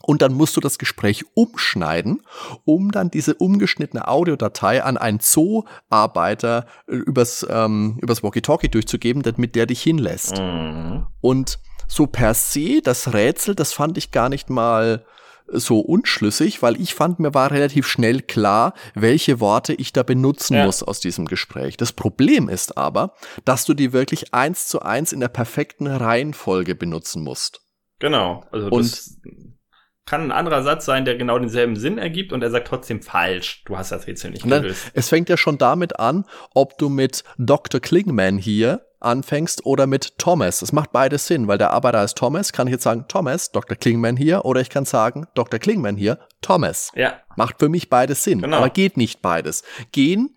Und dann musst du das Gespräch umschneiden, um dann diese umgeschnittene Audiodatei an einen Zooarbeiter äh, übers, ähm, übers Walkie-Talkie durchzugeben, damit der dich hinlässt. Mhm. Und so per se, das Rätsel, das fand ich gar nicht mal so unschlüssig, weil ich fand, mir war relativ schnell klar, welche Worte ich da benutzen Ja. muss aus diesem Gespräch. Das Problem ist aber, dass du die wirklich eins zu eins in der perfekten Reihenfolge benutzen musst. Genau. Also Und- das kann ein anderer Satz sein, der genau denselben Sinn ergibt und er sagt trotzdem falsch. Du hast das Rätsel nicht gelöst. es fängt ja schon damit an, ob du mit Dr. Klingman hier anfängst oder mit Thomas. Es macht beides Sinn, weil der Arbeiter heißt Thomas. Kann ich jetzt sagen, Thomas, Dr. Klingman hier, oder ich kann sagen, Dr. Klingman hier, Thomas. Ja, Macht für mich beides Sinn, Genau. aber geht nicht beides. Gehen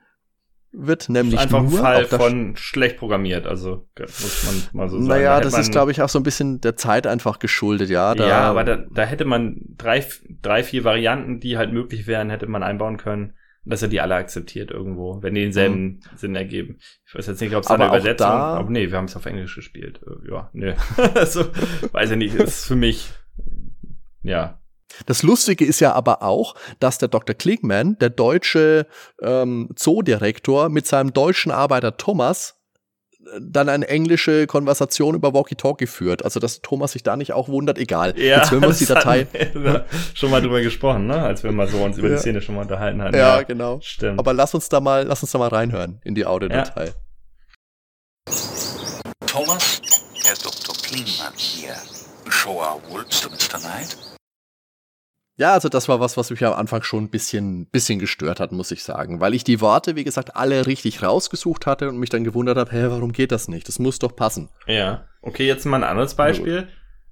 wird nämlich einfach ein nur Fall von schlecht programmiert. Also muss man mal so sagen. Naja, Da das ist, glaube ich, auch so ein bisschen der Zeit einfach geschuldet, ja. Da, ja, aber da, da hätte man drei, drei, vier Varianten, die halt möglich wären, hätte man einbauen können. Dass er die alle akzeptiert irgendwo, wenn die denselben Sinn ergeben. Ich weiß jetzt nicht, ob es Mhm. Eine Übersetzung, da- aber nee, wir haben es auf Englisch gespielt. Äh, Ja, nö. also, weiß ich nicht, ist für mich, ja. Das Lustige ist ja aber auch, dass der Dr. Klingman, der deutsche ähm, Zoodirektor, mit seinem deutschen Arbeiter Thomas äh, dann eine englische Konversation über Walkie-Talkie führt. Also, dass Thomas sich da nicht auch wundert, egal. Ja, Jetzt hören wir uns die Datei. schon mal drüber gesprochen, ne? Als wir mal so uns über Ja. die Szene schon mal unterhalten hatten. Ja, genau. Stimmt. Aber lass uns da mal, lass uns da mal reinhören in die Audiodatei. Thomas, Herr Dr. Klingmann hier. Show our wolves to Mr. Knight? Ja, also das war was, was mich am Anfang schon ein bisschen, bisschen gestört hat, muss ich sagen. Weil ich die Worte, wie gesagt, alle richtig rausgesucht hatte und mich dann gewundert habe, hä, warum geht das nicht? Das muss doch passen. Ja, okay, jetzt mal ein anderes Beispiel.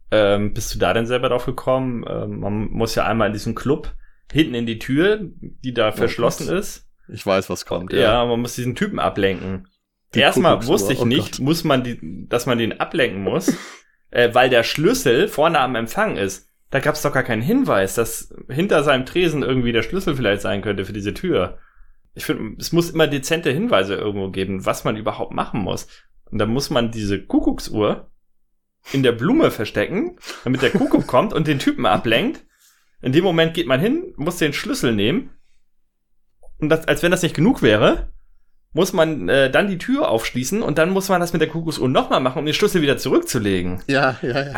Ähm, bist du da denn selber drauf gekommen? Ähm, man muss ja einmal in diesem Club hinten in die Tür, die da verschlossen Gott. ist. Ich weiß, was kommt. Ja, man muss diesen Typen ablenken. Die Erstmal wusste ich oh nicht, Gott. muss man die, dass man den ablenken muss, äh, weil der Schlüssel vorne am Empfang ist. Da gab es doch gar keinen Hinweis, dass hinter seinem Tresen irgendwie der Schlüssel vielleicht sein könnte für diese Tür. Ich finde, es muss immer dezente Hinweise irgendwo geben, was man überhaupt machen muss. Und dann muss man diese Kuckucksuhr in der Blume verstecken, damit der Kuckuck kommt und den Typen ablenkt. In dem Moment geht man hin, muss den Schlüssel nehmen. Und das, als wenn das nicht genug wäre, muss man äh, dann die Tür aufschließen und dann muss man das mit der Kuckucksuhr nochmal machen, um den Schlüssel wieder zurückzulegen. Ja, ja, ja.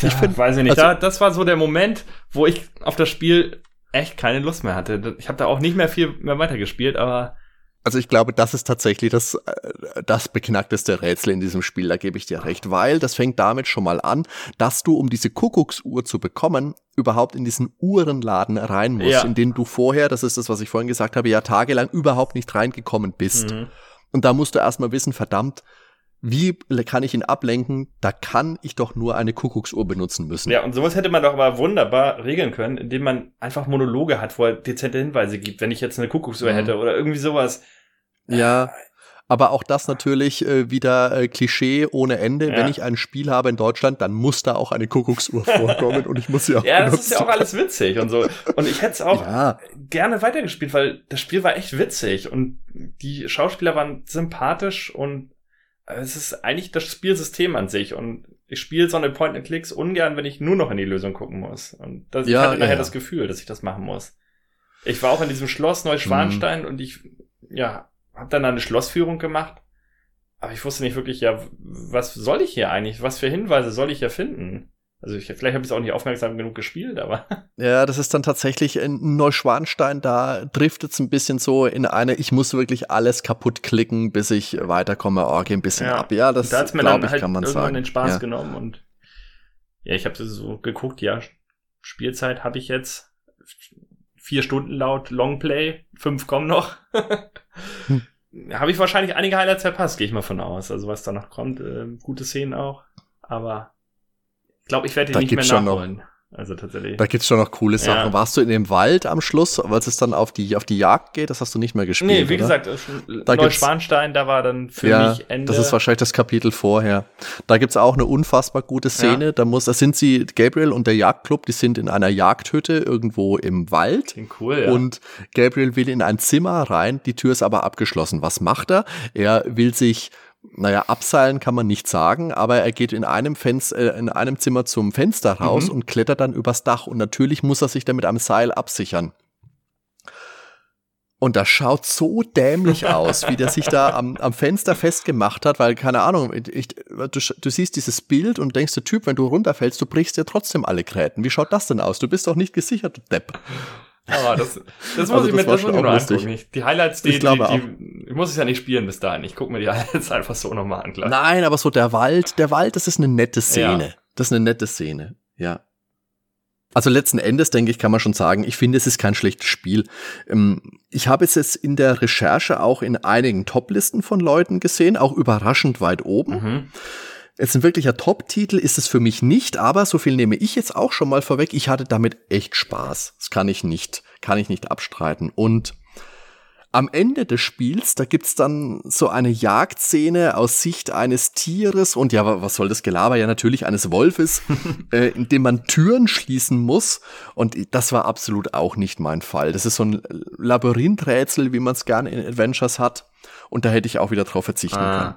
ich find- weiß ich nicht. also- da, das war so der Moment, wo ich auf das Spiel echt keine Lust mehr hatte. Ich habe da auch nicht mehr viel mehr weitergespielt, aber Also ich glaube, das ist tatsächlich das, äh, das beknackteste Rätsel in diesem Spiel, da gebe ich dir recht, weil das fängt damit schon mal an, dass du, um diese Kuckucksuhr zu bekommen, überhaupt in diesen Uhrenladen rein musst, Ja. in den du vorher, das ist das, was ich vorhin gesagt habe, ja tagelang überhaupt nicht reingekommen bist. Mhm. Und da musst du erstmal wissen, verdammt, wie kann ich ihn ablenken? Da kann ich doch nur eine Kuckucksuhr benutzen müssen. Ja, und sowas hätte man doch aber wunderbar regeln können, indem man einfach Monologe hat, wo er dezente Hinweise gibt, wenn ich jetzt eine Kuckucksuhr Mhm. hätte oder irgendwie sowas. Ja, aber auch das natürlich äh, wieder äh, Klischee ohne Ende. Ja. Wenn ich ein Spiel habe in Deutschland, dann muss da auch eine Kuckucksuhr vorkommen und ich muss sie auch Ja, das ist ja auch alles witzig und so. Und ich hätte es auch Ja, gerne weitergespielt, weil das Spiel war echt witzig und die Schauspieler waren sympathisch und es ist eigentlich das Spielsystem an sich und ich spiele so eine Point-and-Clicks ungern, wenn ich nur noch in die Lösung gucken muss. Und das, Ja, ich hatte ja, nachher das Gefühl, dass ich das machen muss. Ich war auch in diesem Schloss Neuschwanstein Mhm. und ich, ja, habe dann eine Schlossführung gemacht aber ich wusste nicht wirklich, ja, was soll ich hier eigentlich? Was für Hinweise soll ich hier finden? Also ich, vielleicht habe ich es auch nicht aufmerksam genug gespielt, aber. Ja, das ist dann tatsächlich in Neuschwanstein, da driftet es ein bisschen so in eine, ich muss wirklich alles kaputt klicken, bis ich weiterkomme, oh, geh ein bisschen Ja. ab. Ja, das da hat's mir glaube dann ich, halt kann man irgendwann sagen. den Spaß ja. genommen und ja, ich habe so geguckt, ja, Spielzeit habe ich jetzt vier Stunden laut Longplay, fünf kommen noch. Habe ich wahrscheinlich einige Highlights verpasst, gehe ich mal von aus. Also was da noch kommt, äh, gute Szenen auch, aber ich glaube, ich werde die Da nicht mehr schon noch- nachholen. Also tatsächlich. Da gibt's schon noch coole Sachen. Ja. Warst du in dem Wald am Schluss, als es dann auf die, auf die Jagd geht? Das hast du nicht mehr gespielt. Nee, wie oder? gesagt, Da Neuschwanstein, da war dann für ja, mich Ende. das ist wahrscheinlich das Kapitel vorher. Da gibt's auch eine unfassbar gute Szene. Ja. Da muss, da sind sie, Gabriel und der Jagdclub, die sind in einer Jagdhütte irgendwo im Wald. Klingt cool, ja. Und Gabriel will in ein Zimmer rein, die Tür ist aber abgeschlossen. Was macht er? Er will sich, naja, abseilen kann man nicht sagen, aber er geht in einem Fenster, äh, in einem Zimmer zum Fenster raus Mhm. und klettert dann übers Dach. Und natürlich muss er sich dann mit einem Seil absichern. Und das schaut so dämlich aus, wie der sich da am, am Fenster festgemacht hat, weil, keine Ahnung, ich, du, du siehst dieses Bild und denkst, der Typ, wenn du runterfällst, du brichst dir trotzdem alle Gräten. Wie schaut das denn aus? Du bist doch nicht gesichert, du Depp. Aber das, das muss Also ich mir, das muss ich nur angucken. Ich, die Highlights, die, Ich glaube die, die, ich muss es ja nicht spielen bis dahin. Ich gucke mir die Highlights einfach so nochmal an, klar. Nein, aber so der Wald, der Wald, das ist eine nette Szene. Ja. Das ist eine nette Szene, ja. Also letzten Endes, denke ich, kann man schon sagen, ich finde, es ist kein schlechtes Spiel. Ähm, Ich habe es jetzt in der Recherche auch in einigen Top-Listen von Leuten gesehen, auch überraschend weit oben. Mhm. Jetzt ein wirklicher Top-Titel ist es für mich nicht, aber so viel nehme ich jetzt auch schon mal vorweg. Ich hatte damit echt Spaß. Das kann ich nicht, kann ich nicht abstreiten. Und am Ende des Spiels, da gibt's dann so eine Jagdszene aus Sicht eines Tieres und ja, wa- was soll das Gelaber? Ja, natürlich eines Wolfes, äh, in dem man Türen schließen muss. Und das war absolut auch nicht mein Fall. Das ist so ein Labyrinthrätsel, wie man es gerne in Adventures hat. Und da hätte ich auch wieder drauf verzichten können.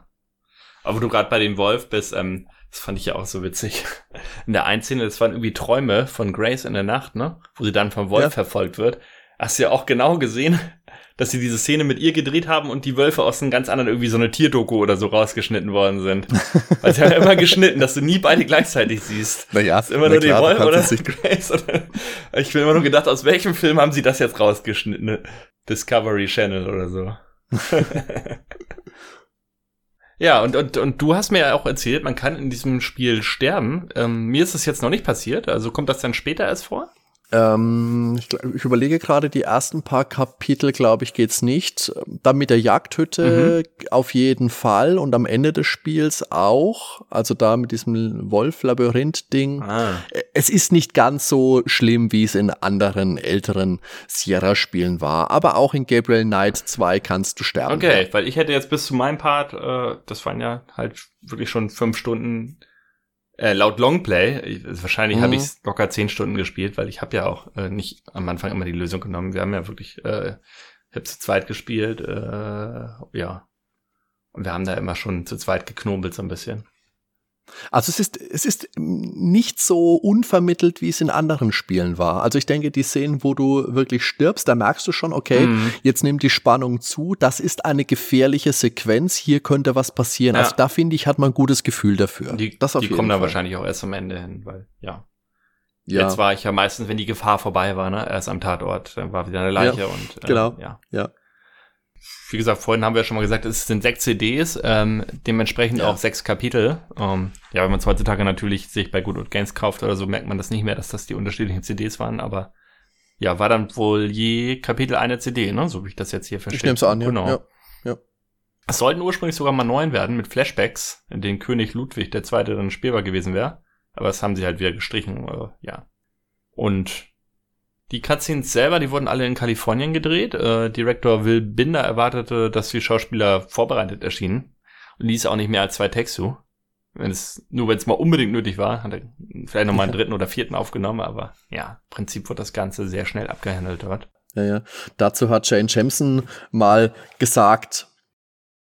Aber wo du gerade bei dem Wolf bist, ähm, das fand ich ja auch so witzig. In der einen Szene, das waren irgendwie Träume von Grace in der Nacht, ne? Wo sie dann vom Wolf Ja. verfolgt wird. Hast du ja auch genau gesehen, dass sie diese Szene mit ihr gedreht haben und die Wölfe aus einem ganz anderen irgendwie so eine Tierdoku oder so rausgeschnitten worden sind. Weil sie haben immer geschnitten, dass du nie beide gleichzeitig siehst. Naja, Ist immer nur klar, du Wolf oder es nicht- Grace oder ich bin immer nur gedacht, aus welchem Film haben sie das jetzt rausgeschnitten? Ne? Discovery Channel oder so. Ja, und, und, und du hast mir ja auch erzählt, man kann in diesem Spiel sterben. Ähm, mir ist es jetzt noch nicht passiert, also kommt das dann später erst vor? Ähm, ich, ich überlege gerade, die ersten paar Kapitel, glaube ich, geht's nicht. Dann mit der Jagdhütte auf jeden Fall und am Ende des Spiels auch. Also da mit diesem Wolf-Labyrinth-Ding. Ah. Es ist nicht ganz so schlimm, wie es in anderen älteren Sierra-Spielen war. Aber auch in Gabriel Knight 2 kannst du sterben. Okay, weil ich hätte jetzt bis zu meinem Part, äh, das waren ja halt wirklich schon fünf Stunden äh, laut Longplay. Also wahrscheinlich Mhm. habe ich locker zehn Stunden gespielt, weil ich habe ja auch äh, nicht am Anfang immer die Lösung genommen. Wir haben ja wirklich, äh, ich habe zu zweit gespielt, äh, ja. Und wir haben da immer schon zu zweit geknobelt so ein bisschen. Also es ist, es ist nicht so unvermittelt, wie es in anderen Spielen war. Also ich denke, die Szenen, wo du wirklich stirbst, da merkst du schon, okay, Mhm. jetzt nimmt die Spannung zu, das ist eine gefährliche Sequenz, hier könnte was passieren. Ja. Also da finde ich, hat man ein gutes Gefühl dafür. Die, das auf die jeden kommen dann Fall. wahrscheinlich auch erst am Ende hin, weil, ja. Ja, Jetzt war ich ja meistens, wenn die Gefahr vorbei war, ne, erst am Tatort, dann war wieder eine Leiche Ja, und äh, genau. ja. ja. Wie gesagt, vorhin haben wir ja schon mal gesagt, es sind sechs CDs, ähm, dementsprechend Ja. auch sechs Kapitel. Ähm, ja, wenn man es heutzutage natürlich sich bei Good Old Games kauft oder so, merkt man das nicht mehr, dass das die unterschiedlichen CDs waren, aber ja, war dann wohl je Kapitel eine CD, ne? So wie ich das jetzt hier verstehe. Ich nehme es an, ja. Genau. ja. ja. Es sollten ursprünglich sogar mal neun werden mit Flashbacks, in denen König Ludwig Zweite dann spielbar gewesen wäre. Aber das haben sie halt wieder gestrichen, äh, ja. Und die Cutscenes selber, die wurden alle in Kalifornien gedreht. Äh, Director Will Binder erwartete, dass die Schauspieler vorbereitet erschienen und ließ auch nicht mehr als zwei Takes zu. Wenn es, nur wenn es mal unbedingt nötig war, hat er vielleicht nochmal einen dritten oder vierten aufgenommen, aber ja, im Prinzip wurde das Ganze sehr schnell abgehandelt dort. Ja, ja. Dazu hat Jane Jemison mal gesagt,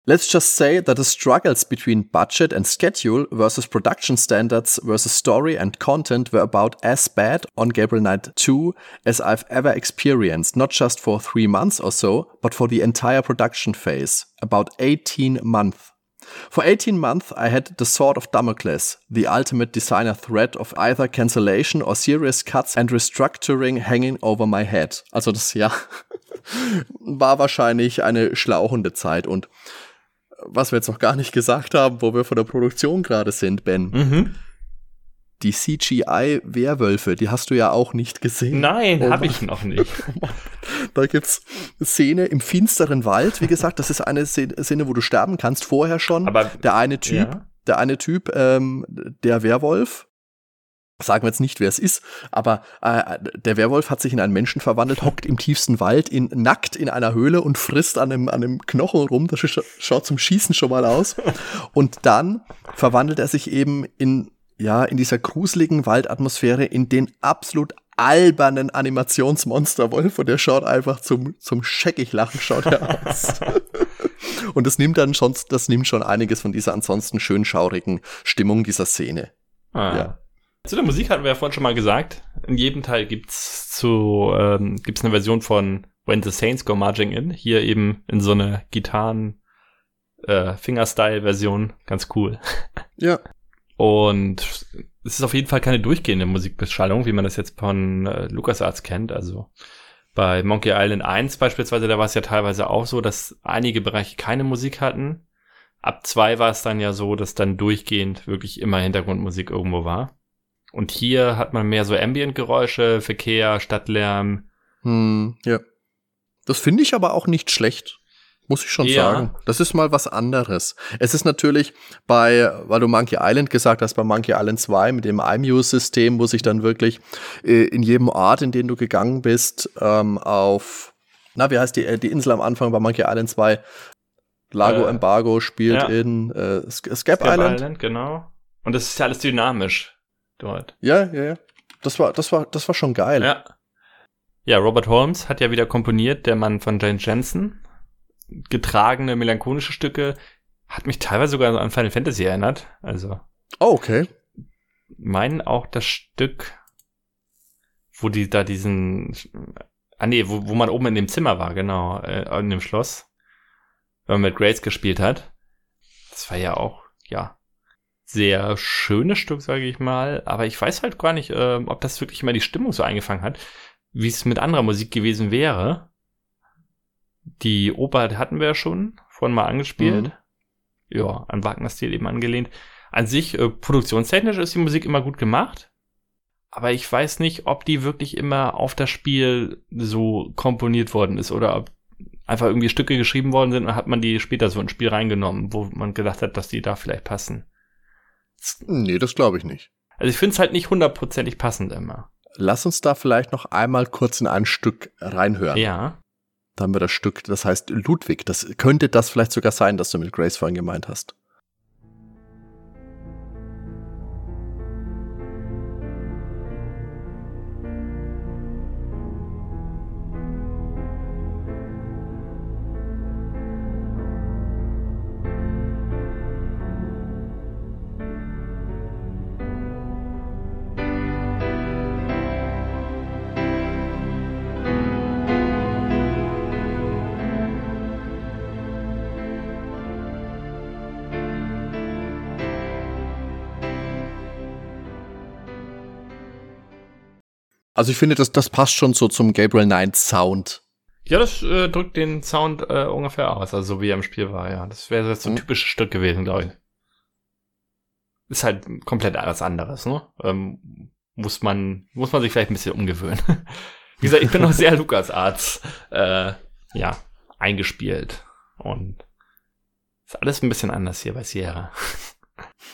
Let's just say that the struggles between budget and schedule versus production standards versus story and content were about as bad on Gabriel Knight 2 as I've ever experienced, not just for three months or so, but for the entire production phase, about 18 months. For 18 months I had the sword of Damocles, the ultimate designer threat of either cancellation or serious cuts and restructuring hanging over my head. Also das ja war wahrscheinlich eine schlauchende Zeit und was wir jetzt noch gar nicht gesagt haben, wo wir von der Produktion gerade sind, Ben. Mhm. Die CGI-Werwölfe, die hast du ja auch nicht gesehen. Nein, Oh habe ich noch nicht. Da gibt's Szene im finsteren Wald. Wie gesagt, das ist eine Szene, Szene, wo du sterben kannst, vorher schon. Aber der eine Typ, Ja. der eine Typ, ähm, der Werwolf, sagen wir jetzt nicht, wer es ist, aber äh, der Werwolf hat sich in einen Menschen verwandelt, hockt im tiefsten Wald, in, nackt in einer Höhle und frisst an einem, an einem Knochen rum. Das sch schaut zum Schießen schon mal aus. Und dann verwandelt er sich eben in, ja, in dieser gruseligen Waldatmosphäre in den absolut albernen Animationsmonsterwolf und der schaut einfach zum, zum scheckig lachen schaut er aus. und das nimmt dann schon, das nimmt schon einiges von dieser ansonsten schön schaurigen Stimmung dieser Szene. Ah. Ja. Zu der Musik hatten wir ja vorhin schon mal gesagt. In jedem Teil gibt's zu ähm, gibt's eine Version von When the Saints Go Marching In. Hier eben in so eine Gitarren äh, Fingerstyle-Version. Ganz cool. Ja. Und es ist auf jeden Fall keine durchgehende Musikbeschallung, wie man das jetzt von äh, LucasArts kennt. Also bei Monkey Island 1 beispielsweise, da war es ja teilweise auch so, dass einige Bereiche keine Musik hatten. Ab 2 war es dann ja so, dass dann durchgehend wirklich immer Hintergrundmusik irgendwo war. Und hier hat man mehr so Ambient-Geräusche, Verkehr, Stadtlärm. Hm, ja. Das finde ich aber auch nicht schlecht. Muss ich schon Ja. sagen. Das ist mal was anderes. Es ist natürlich bei, weil du Monkey Island gesagt hast, bei Monkey Island 2 mit dem iMuse-System, wo sich dann wirklich äh, in jedem Ort, in den du gegangen bist, ähm, auf, na, wie heißt die, äh, die Insel am Anfang bei Monkey Island 2? Lago Äh, Embargo spielt ja. in äh, Scap Scap Island. genau. Und das ist ja alles dynamisch dort. Ja, ja, ja. Das war, das war, das war schon geil. Ja. Ja, Robert Holmes hat ja wieder komponiert, der Mann von Jane Jensen. Getragene, melancholische Stücke. Hat mich teilweise sogar an Final Fantasy erinnert. Also, Oh, okay. meinen auch das Stück, wo die da diesen, ah nee, wo, wo man oben in dem Zimmer war, genau, äh, in dem Schloss, wenn man mit Grace gespielt hat. Das war ja auch, ja, sehr schönes Stück, sage ich mal, aber ich weiß halt gar nicht, ähm, ob das wirklich immer die Stimmung so eingefangen hat, wie es mit anderer Musik gewesen wäre. Die Oper hatten wir ja schon vorhin mal angespielt. Mhm. Ja, an Wagners Stil eben angelehnt. An sich, äh, produktionstechnisch ist die Musik immer gut gemacht. Aber ich weiß nicht, ob die wirklich immer auf das Spiel so komponiert worden ist oder ob einfach irgendwie Stücke geschrieben worden sind und hat man die später so ins Spiel reingenommen, wo man gedacht hat, dass die da vielleicht passen. Nee, das glaube ich nicht. Also ich finde es halt nicht hundertprozentig passend immer. Lass uns da vielleicht noch einmal kurz in ein Stück reinhören. Ja. Da haben wir das Stück, das heißt Ludwig. Das könnte das vielleicht sogar sein, das du mit Grace vorhin gemeint hast. Also ich finde, das, das passt schon so zum Gabriel Knight Sound. Ja, das äh, drückt den Sound äh, ungefähr aus, also so wie er im Spiel war, ja. Das wäre jetzt so ein Mhm. typisches Stück gewesen, glaube ich. Ist halt komplett alles anderes, ne? Ähm, muss man, muss man sich vielleicht ein bisschen umgewöhnen. wie gesagt, ich bin noch sehr LucasArts, äh, ja, eingespielt. Und ist alles ein bisschen anders hier bei Sierra.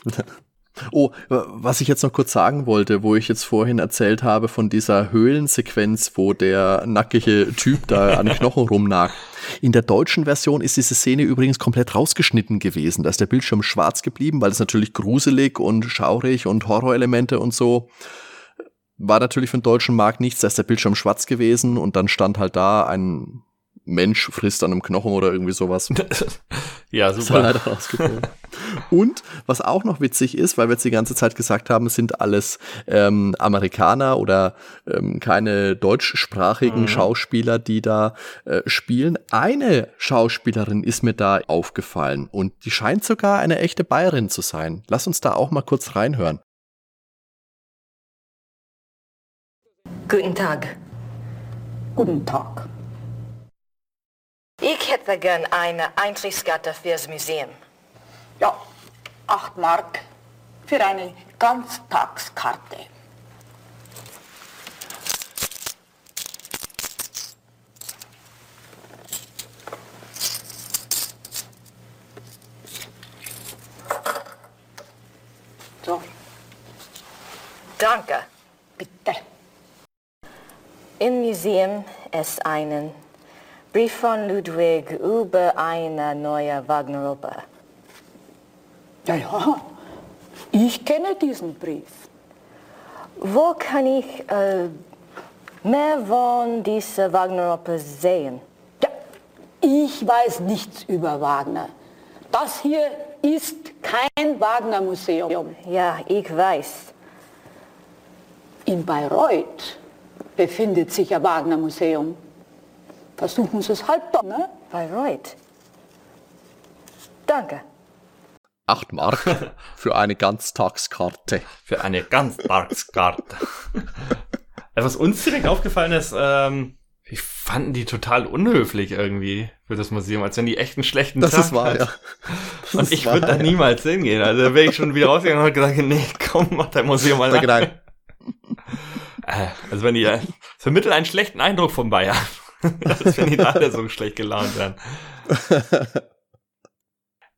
Oh, was ich jetzt noch kurz sagen wollte, wo ich jetzt vorhin erzählt habe von dieser Höhlensequenz, wo der nackige Typ da an Knochen rumnagt. In der deutschen Version ist diese Szene übrigens komplett rausgeschnitten gewesen. Da ist der Bildschirm schwarz geblieben, weil es natürlich gruselig und schaurig und Horrorelemente und so. War natürlich für den deutschen Markt nichts, da ist der Bildschirm schwarz gewesen und dann stand halt da ein Mensch frisst an einem Knochen oder irgendwie sowas. ja, Ist er super. leider. Und was auch noch witzig ist, weil wir jetzt die ganze Zeit gesagt haben, es sind alles ähm, Amerikaner oder ähm, keine deutschsprachigen Mhm. Schauspieler, die da äh, spielen. Eine Schauspielerin ist mir da aufgefallen und die scheint sogar eine echte Bayerin zu sein. Lass uns da auch mal kurz reinhören. Guten Tag. Guten Tag. Ich hätte gern eine Eintrittskarte fürs Museum. Ja, acht Mark für eine Ganztagskarte. So, Danke. bitte. Im Museum ist ein Brief von Ludwig über eine neue Wagner-Oper. Ja, ja, ich kenne diesen Brief. Wo kann ich äh, mehr von dieser Wagner-Oper sehen? Ja, ich weiß nichts über Wagner. Das hier ist kein Wagner-Museum. Ja, ich weiß. In Bayreuth befindet sich ein Wagner-Museum. Versuchen Sie es halt doch, ne? Bayreuth. Danke. Acht Mark für eine Ganztagskarte. Für eine Ganztagskarte. Also was uns direkt aufgefallen ist, ähm, wir fanden die total unhöflich irgendwie für das Museum, als wenn die echt einen schlechten Das Tag ist wahr, hat. ja. Das Und ist ich würde da ja. niemals hingehen. Also da wäre ich schon wieder rausgegangen und gesagt, nee, komm, mach dein Museum mal nein. Äh, Also wenn die äh, vermitteln einen schlechten Eindruck von Bayern. Als wenn die da alle so schlecht gelaunt werden.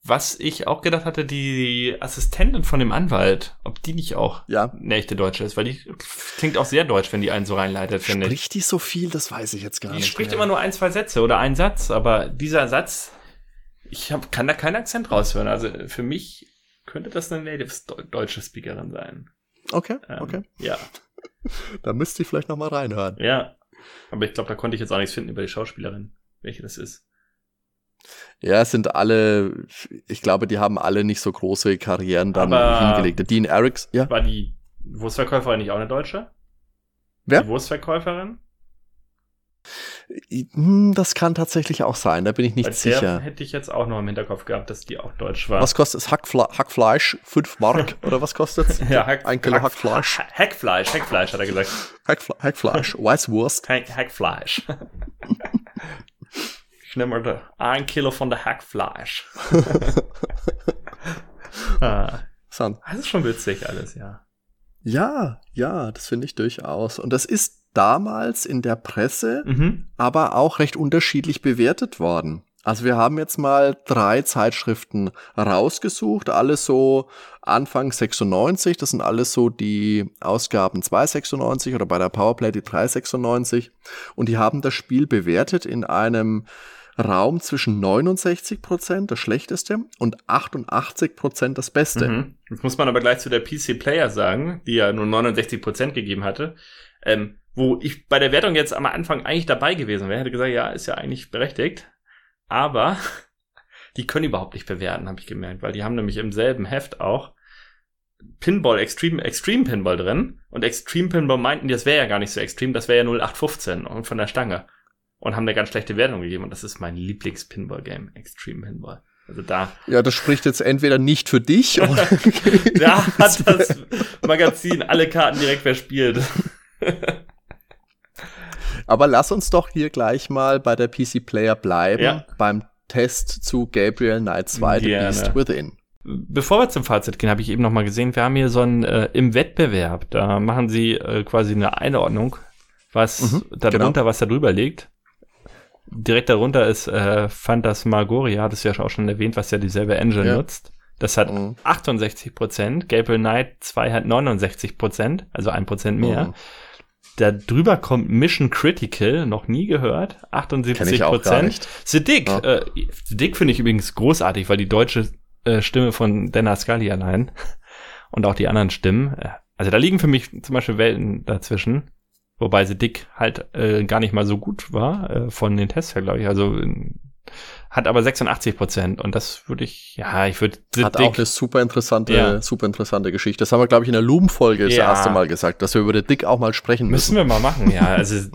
Was ich auch gedacht hatte, die Assistentin von dem Anwalt, ob die nicht auch Ja. eine echte Deutsche ist, weil die klingt auch sehr deutsch, wenn die einen so reinleitet, finde ich. Spricht die so viel? Das weiß ich jetzt gar Die nicht. spricht mehr. immer nur ein, zwei Sätze oder einen Satz, aber dieser Satz, ich hab, kann da keinen Akzent raushören. Also für mich könnte das eine native Deu- deutsche Speakerin sein. Okay, Ähm, okay. Ja, Da müsste ich vielleicht noch mal reinhören. ja. Aber ich glaube, da konnte ich jetzt auch nichts finden über die Schauspielerin, welche das ist. Ja, es sind alle, ich glaube, die haben alle nicht so große Karrieren dann Aber- hingelegt. Dean Eriks, ja. War die Wurstverkäuferin nicht auch eine Deutsche? Wer? Die Wurstverkäuferin? Hm, Das kann tatsächlich auch sein, da bin ich nicht der sicher. hätte ich jetzt auch noch im Hinterkopf gehabt, dass die auch deutsch war. Was kostet das Hackfle Hackfleisch? Fünf Mark? Oder was kostet's? Ja, Hack, Ein Kilo Hack- Hackfleisch. Ha- Hackfleisch, Hackfleisch hat er gesagt. Hackfle Hackfleisch, Weißwurst. Hack, Hackfleisch. ich nehme mal da ein Kilo von der Hackfleisch. ah, das ist schon witzig alles, ja. Ja, ja, das finde ich durchaus. Und das ist damals in der Presse Mhm. aber auch recht unterschiedlich bewertet worden. Also wir haben jetzt mal drei Zeitschriften rausgesucht, alles so Anfang 96, das sind alles so die Ausgaben 296 oder bei der Powerplay die 396 und die haben das Spiel bewertet in einem Raum zwischen 69 Prozent, das schlechteste, und 88 Prozent das Beste. Mhm. Jetzt muss man aber gleich zu der PC Player sagen, die ja nur 69% gegeben hatte, ähm, wo ich bei der Wertung jetzt am Anfang eigentlich dabei gewesen wäre, hätte gesagt, ja, ist ja eigentlich berechtigt, aber die können überhaupt nicht bewerten, habe ich gemerkt, weil die haben nämlich im selben Heft auch Pinball, Extreme, Extreme Pinball drin und Extreme Pinball meinten, das wäre ja gar nicht so extrem, das wäre ja 0815 und von der Stange und haben eine ganz schlechte Wertung gegeben und das ist mein Lieblings-Pinball-Game, Extreme Pinball. Also da Ja, das spricht jetzt entweder nicht für dich oder Da hat das Magazin alle Karten direkt verspielt. Aber lass uns doch hier gleich mal bei der PC Player bleiben, Ja. beim Test zu Gabriel Knight 2, The. Beast Within. Bevor wir zum Fazit gehen, habe ich eben noch mal gesehen, wir haben hier so ein äh, im Wettbewerb, da machen sie äh, quasi eine Einordnung, was Mhm, darunter, was da drüber liegt. Direkt darunter ist äh, Phantasmagoria, das ist ja auch schon erwähnt, was ja dieselbe Engine Ja. nutzt. Das hat Mhm. 68 Prozent, Gabriel Knight 2 hat 69 Prozent, also ein Prozent mehr. Mhm. Da drüber kommt Mission Critical, noch nie gehört, 78 Kenn ich auch gar Prozent. Dick, Ja. äh, Dick finde ich übrigens großartig, weil die deutsche äh, Stimme von Dana Scully allein und auch die anderen Stimmen, äh, also da liegen für mich zum Beispiel Welten dazwischen. Wobei sie dick halt äh, gar nicht mal so gut war äh, von den Tests her, glaube ich. Also hat aber 86 Prozent und das würde ich, ja, ich würde Hat auch eine super interessante, ja. super interessante Geschichte. Das haben wir, glaube ich, in der Loom-Folge ja. das erste Mal gesagt, dass wir über den Dick auch mal sprechen müssen. Müssen wir mal machen, ja. Also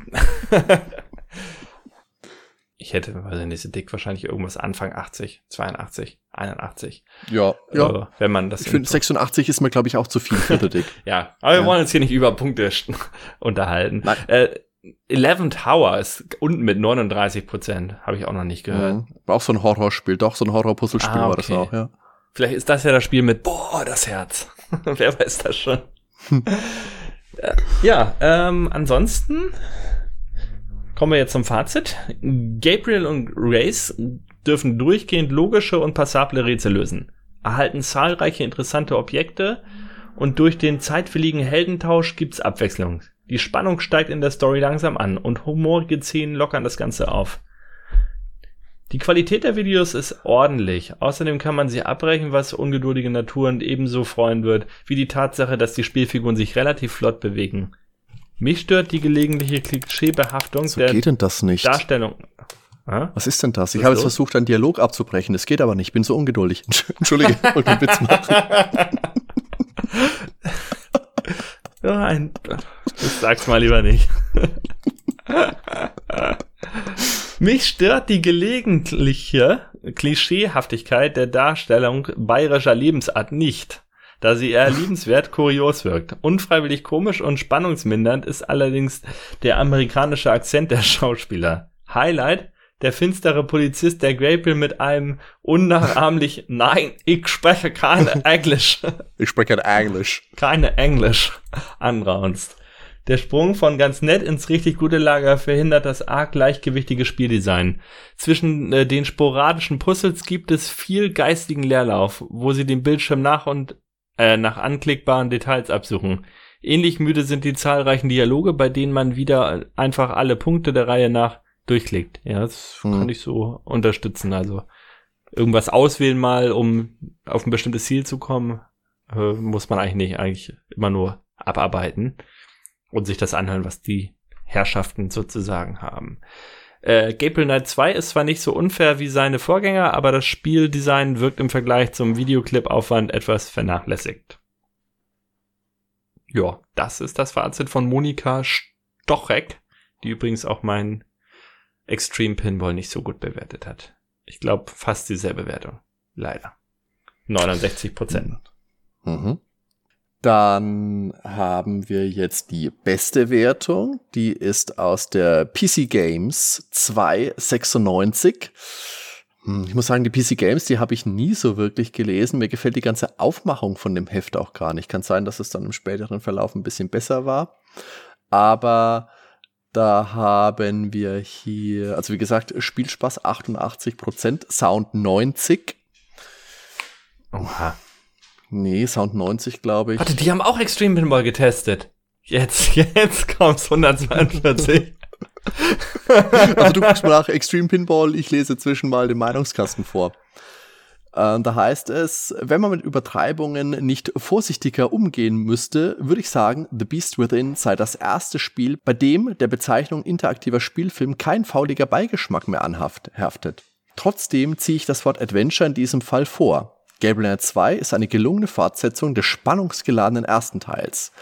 ich hätte, weiß ich nicht, Dick wahrscheinlich irgendwas Anfang 80, 82, 81. Ja, ja. Äh, wenn man das. Ich finde 86 ist mir, glaube ich, auch zu viel für den Dick. ja, aber wir wollen uns hier nicht über Punkte unterhalten. Nein. Äh, Eleven Tower ist unten mit 39 Prozent, habe ich auch noch nicht gehört. Mhm. War auch so ein Horrorspiel, doch, so ein Horror-Puzzlespiel ah, okay. war das auch, ja. Vielleicht ist das ja das Spiel mit, boah, das Herz. Wer weiß das schon. Ja, ähm, ansonsten kommen wir jetzt zum Fazit. Gabriel und Grace dürfen durchgehend logische und passable Rätsel lösen, erhalten zahlreiche interessante Objekte und durch den zeitwilligen Heldentausch gibt's Abwechslung. Die Spannung steigt in der Story langsam an und humorige Szenen lockern das Ganze auf. Die Qualität der Videos ist ordentlich. Außerdem kann man sie abbrechen, was ungeduldige Naturen ebenso freuen wird, wie die Tatsache, dass die Spielfiguren sich relativ flott bewegen. Mich stört die gelegentliche Klischeebehaftung so der geht denn das nicht? Darstellung. Ha? Was ist denn das? Ich habe jetzt versucht, einen Dialog abzubrechen. Das geht aber nicht. Ich bin so ungeduldig. Entschuldige, ich wollte einen Witz machen. ja, ein, das sag's mal lieber nicht. Mich stört die gelegentliche Klischeehaftigkeit der Darstellung bayerischer Lebensart nicht da sie eher liebenswert kurios wirkt. Unfreiwillig komisch und spannungsmindernd ist allerdings der amerikanische Akzent der Schauspieler. Highlight der finstere Polizist, der Grapel mit einem unnachahmlich Nein, ich spreche keine Englisch. Ich spreche kein Englisch. Keine Englisch anraunst. Der Sprung von ganz nett ins richtig gute Lager verhindert das arg gleichgewichtige Spieldesign. Zwischen äh, den sporadischen Puzzles gibt es viel geistigen Leerlauf, wo sie den Bildschirm nach und äh, nach anklickbaren Details absuchen. Ähnlich müde sind die zahlreichen Dialoge, bei denen man wieder einfach alle Punkte der Reihe nach durchklickt. Ja, das hm. kann ich so unterstützen. Also irgendwas auswählen mal, um auf ein bestimmtes Ziel zu kommen, äh, muss man eigentlich nicht, eigentlich immer nur abarbeiten und sich das anhören, was die Herrschaften sozusagen haben. Äh, Gabriel Knight 2 ist zwar nicht so unfair wie seine Vorgänger, aber das Spieldesign wirkt im Vergleich zum Videoclip-Aufwand etwas vernachlässigt. Ja, das ist das Fazit von Monika Stochek, die übrigens auch mein Extreme Pinball nicht so gut bewertet hat. Ich glaube, fast dieselbe Wertung. Leider. 69 Prozent. Mhm. Dann haben wir jetzt die beste Wertung. Die ist aus der PC Games 296. Hm, ich muss sagen, die PC Games, die habe ich nie so wirklich gelesen. Mir gefällt die ganze Aufmachung von dem Heft auch gar nicht. Kann sein, dass es dann im späteren Verlauf ein bisschen besser war. Aber da haben wir hier, also wie gesagt, Spielspaß 88%, Sound 90%. Oha. Nee, Sound 90, glaube ich. Warte, die haben auch Extreme Pinball getestet. Jetzt, jetzt kommt's 142. also du guckst mal nach Extreme Pinball, ich lese zwischen mal den Meinungskasten vor. Äh, da heißt es, wenn man mit Übertreibungen nicht vorsichtiger umgehen müsste, würde ich sagen, The Beast Within sei das erste Spiel, bei dem der Bezeichnung interaktiver Spielfilm kein fauliger Beigeschmack mehr anhaftet. Trotzdem ziehe ich das Wort Adventure in diesem Fall vor. Gabriel Knight 2 ist eine gelungene Fortsetzung des spannungsgeladenen ersten Teils.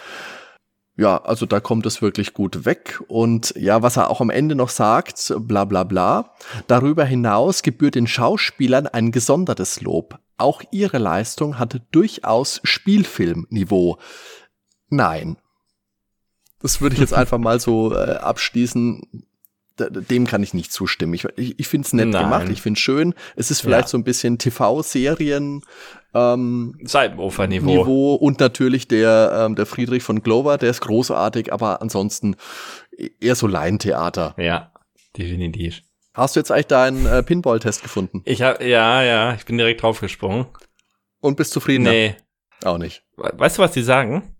Ja, also da kommt es wirklich gut weg. Und ja, was er auch am Ende noch sagt, bla bla bla. Darüber hinaus gebührt den Schauspielern ein gesondertes Lob. Auch ihre Leistung hatte durchaus Spielfilmniveau. Nein. Das würde ich jetzt einfach mal so äh, abschließen dem kann ich nicht zustimmen. Ich, ich, ich finde es nett Nein. gemacht, ich finde es schön. Es ist vielleicht ja. so ein bisschen TV-Serien. Ähm, Niveau. Niveau und natürlich der, ähm, der Friedrich von Glover, der ist großartig, aber ansonsten eher so Laientheater. Ja, definitiv. Hast du jetzt eigentlich deinen äh, Pinball-Test gefunden? Ich habe ja, ja, ich bin direkt draufgesprungen. Und bist zufrieden? Nee. Auch nicht. Weißt du, was die sagen?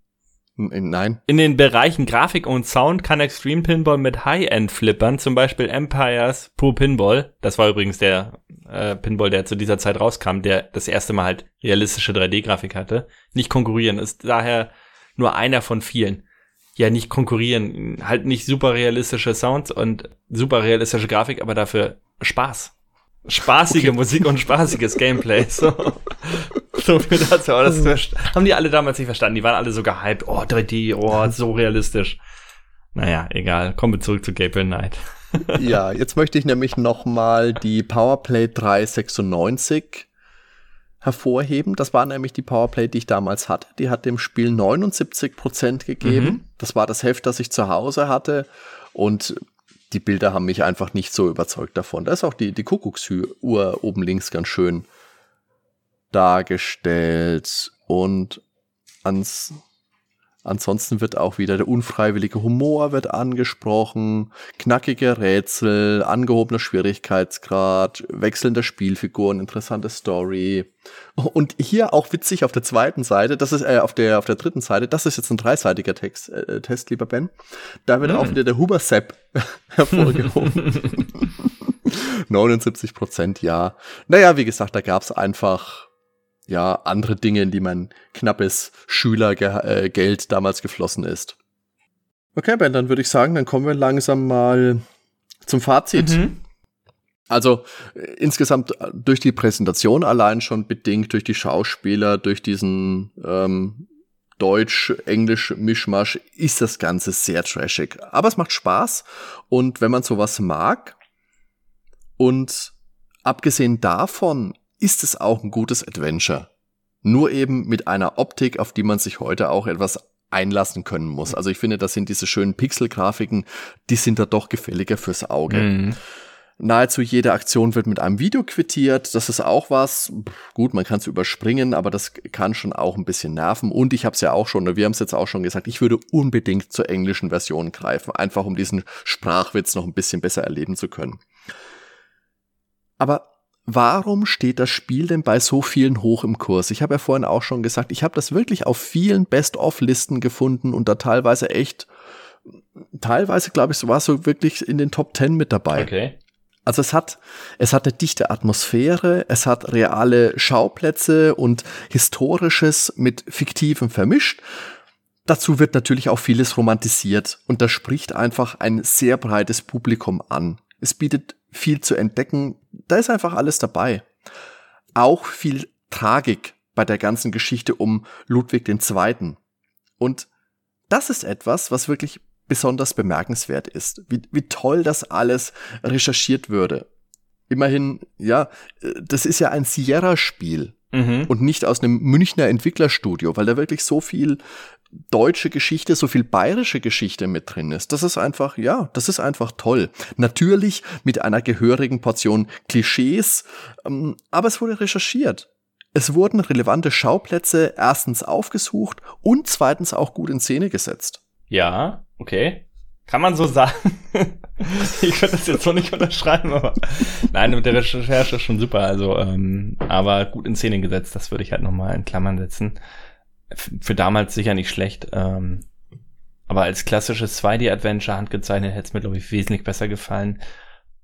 Nein. In den Bereichen Grafik und Sound kann Extreme Pinball mit High-End-Flippern, zum Beispiel Empires Pro Pinball, das war übrigens der äh, Pinball, der zu dieser Zeit rauskam, der das erste Mal halt realistische 3D-Grafik hatte, nicht konkurrieren, ist daher nur einer von vielen. ja nicht konkurrieren. Halt nicht super realistische Sounds und super realistische Grafik, aber dafür Spaß. Spaßige okay. Musik und spaßiges Gameplay. So, so viel dazu. Aber das haben die alle damals nicht verstanden. Die waren alle so gehypt. Oh, 3D, oh, so realistisch. Naja, egal. Kommen wir zurück zu Gabriel Knight. ja, jetzt möchte ich nämlich noch mal die Powerplay 396 hervorheben. Das war nämlich die Powerplay, die ich damals hatte. Die hat dem Spiel 79 Prozent gegeben. Mhm. Das war das Heft, das ich zu Hause hatte. Und die Bilder haben mich einfach nicht so überzeugt davon. Da ist auch die, die Kuckucksuhr oben links ganz schön dargestellt. Und ans Ansonsten wird auch wieder der unfreiwillige Humor wird angesprochen, knackige Rätsel, angehobener Schwierigkeitsgrad, wechselnde Spielfiguren, interessante Story. Und hier auch witzig auf der zweiten Seite, das ist äh, auf der auf der dritten Seite, das ist jetzt ein dreiseitiger Text, äh, Test, lieber Ben. Da wird mm. auch wieder der Huber Sepp hervorgehoben. 79 Prozent ja. Naja, wie gesagt, da gab's einfach ja, andere Dinge, in die mein knappes Schülergeld damals geflossen ist. Okay, Ben, dann würde ich sagen, dann kommen wir langsam mal zum Fazit. Mhm. Also insgesamt äh, durch die Präsentation allein schon bedingt, durch die Schauspieler, durch diesen ähm, Deutsch-Englisch-Mischmasch ist das Ganze sehr trashig. Aber es macht Spaß und wenn man sowas mag und abgesehen davon ist es auch ein gutes Adventure. Nur eben mit einer Optik, auf die man sich heute auch etwas einlassen können muss. Also ich finde, das sind diese schönen Pixel-Grafiken, die sind da doch gefälliger fürs Auge. Mhm. Nahezu jede Aktion wird mit einem Video quittiert. Das ist auch was. Gut, man kann es überspringen, aber das kann schon auch ein bisschen nerven. Und ich habe es ja auch schon, wir haben es jetzt auch schon gesagt, ich würde unbedingt zur englischen Version greifen, einfach um diesen Sprachwitz noch ein bisschen besser erleben zu können. Aber Warum steht das Spiel denn bei so vielen hoch im Kurs? Ich habe ja vorhin auch schon gesagt, ich habe das wirklich auf vielen Best-of-Listen gefunden und da teilweise echt, teilweise glaube ich, war so wirklich in den Top 10 mit dabei. Okay. Also es hat, es hat eine dichte Atmosphäre, es hat reale Schauplätze und Historisches mit Fiktivem vermischt. Dazu wird natürlich auch vieles romantisiert und das spricht einfach ein sehr breites Publikum an. Es bietet viel zu entdecken. Da ist einfach alles dabei. Auch viel Tragik bei der ganzen Geschichte um Ludwig II. Und das ist etwas, was wirklich besonders bemerkenswert ist. Wie, wie toll das alles recherchiert würde. Immerhin, ja, das ist ja ein Sierra-Spiel mhm. und nicht aus einem Münchner Entwicklerstudio, weil da wirklich so viel deutsche Geschichte, so viel bayerische Geschichte mit drin ist. Das ist einfach, ja, das ist einfach toll. Natürlich mit einer gehörigen Portion Klischees, ähm, aber es wurde recherchiert. Es wurden relevante Schauplätze erstens aufgesucht und zweitens auch gut in Szene gesetzt. Ja, okay. Kann man so sagen. ich würde das jetzt so nicht unterschreiben, aber nein, mit der Recherche ist schon super. Also, ähm, aber gut in Szene gesetzt, das würde ich halt nochmal in Klammern setzen für damals sicher nicht schlecht. Ähm, aber als klassisches 2D-Adventure handgezeichnet hätte es mir, glaube ich, wesentlich besser gefallen.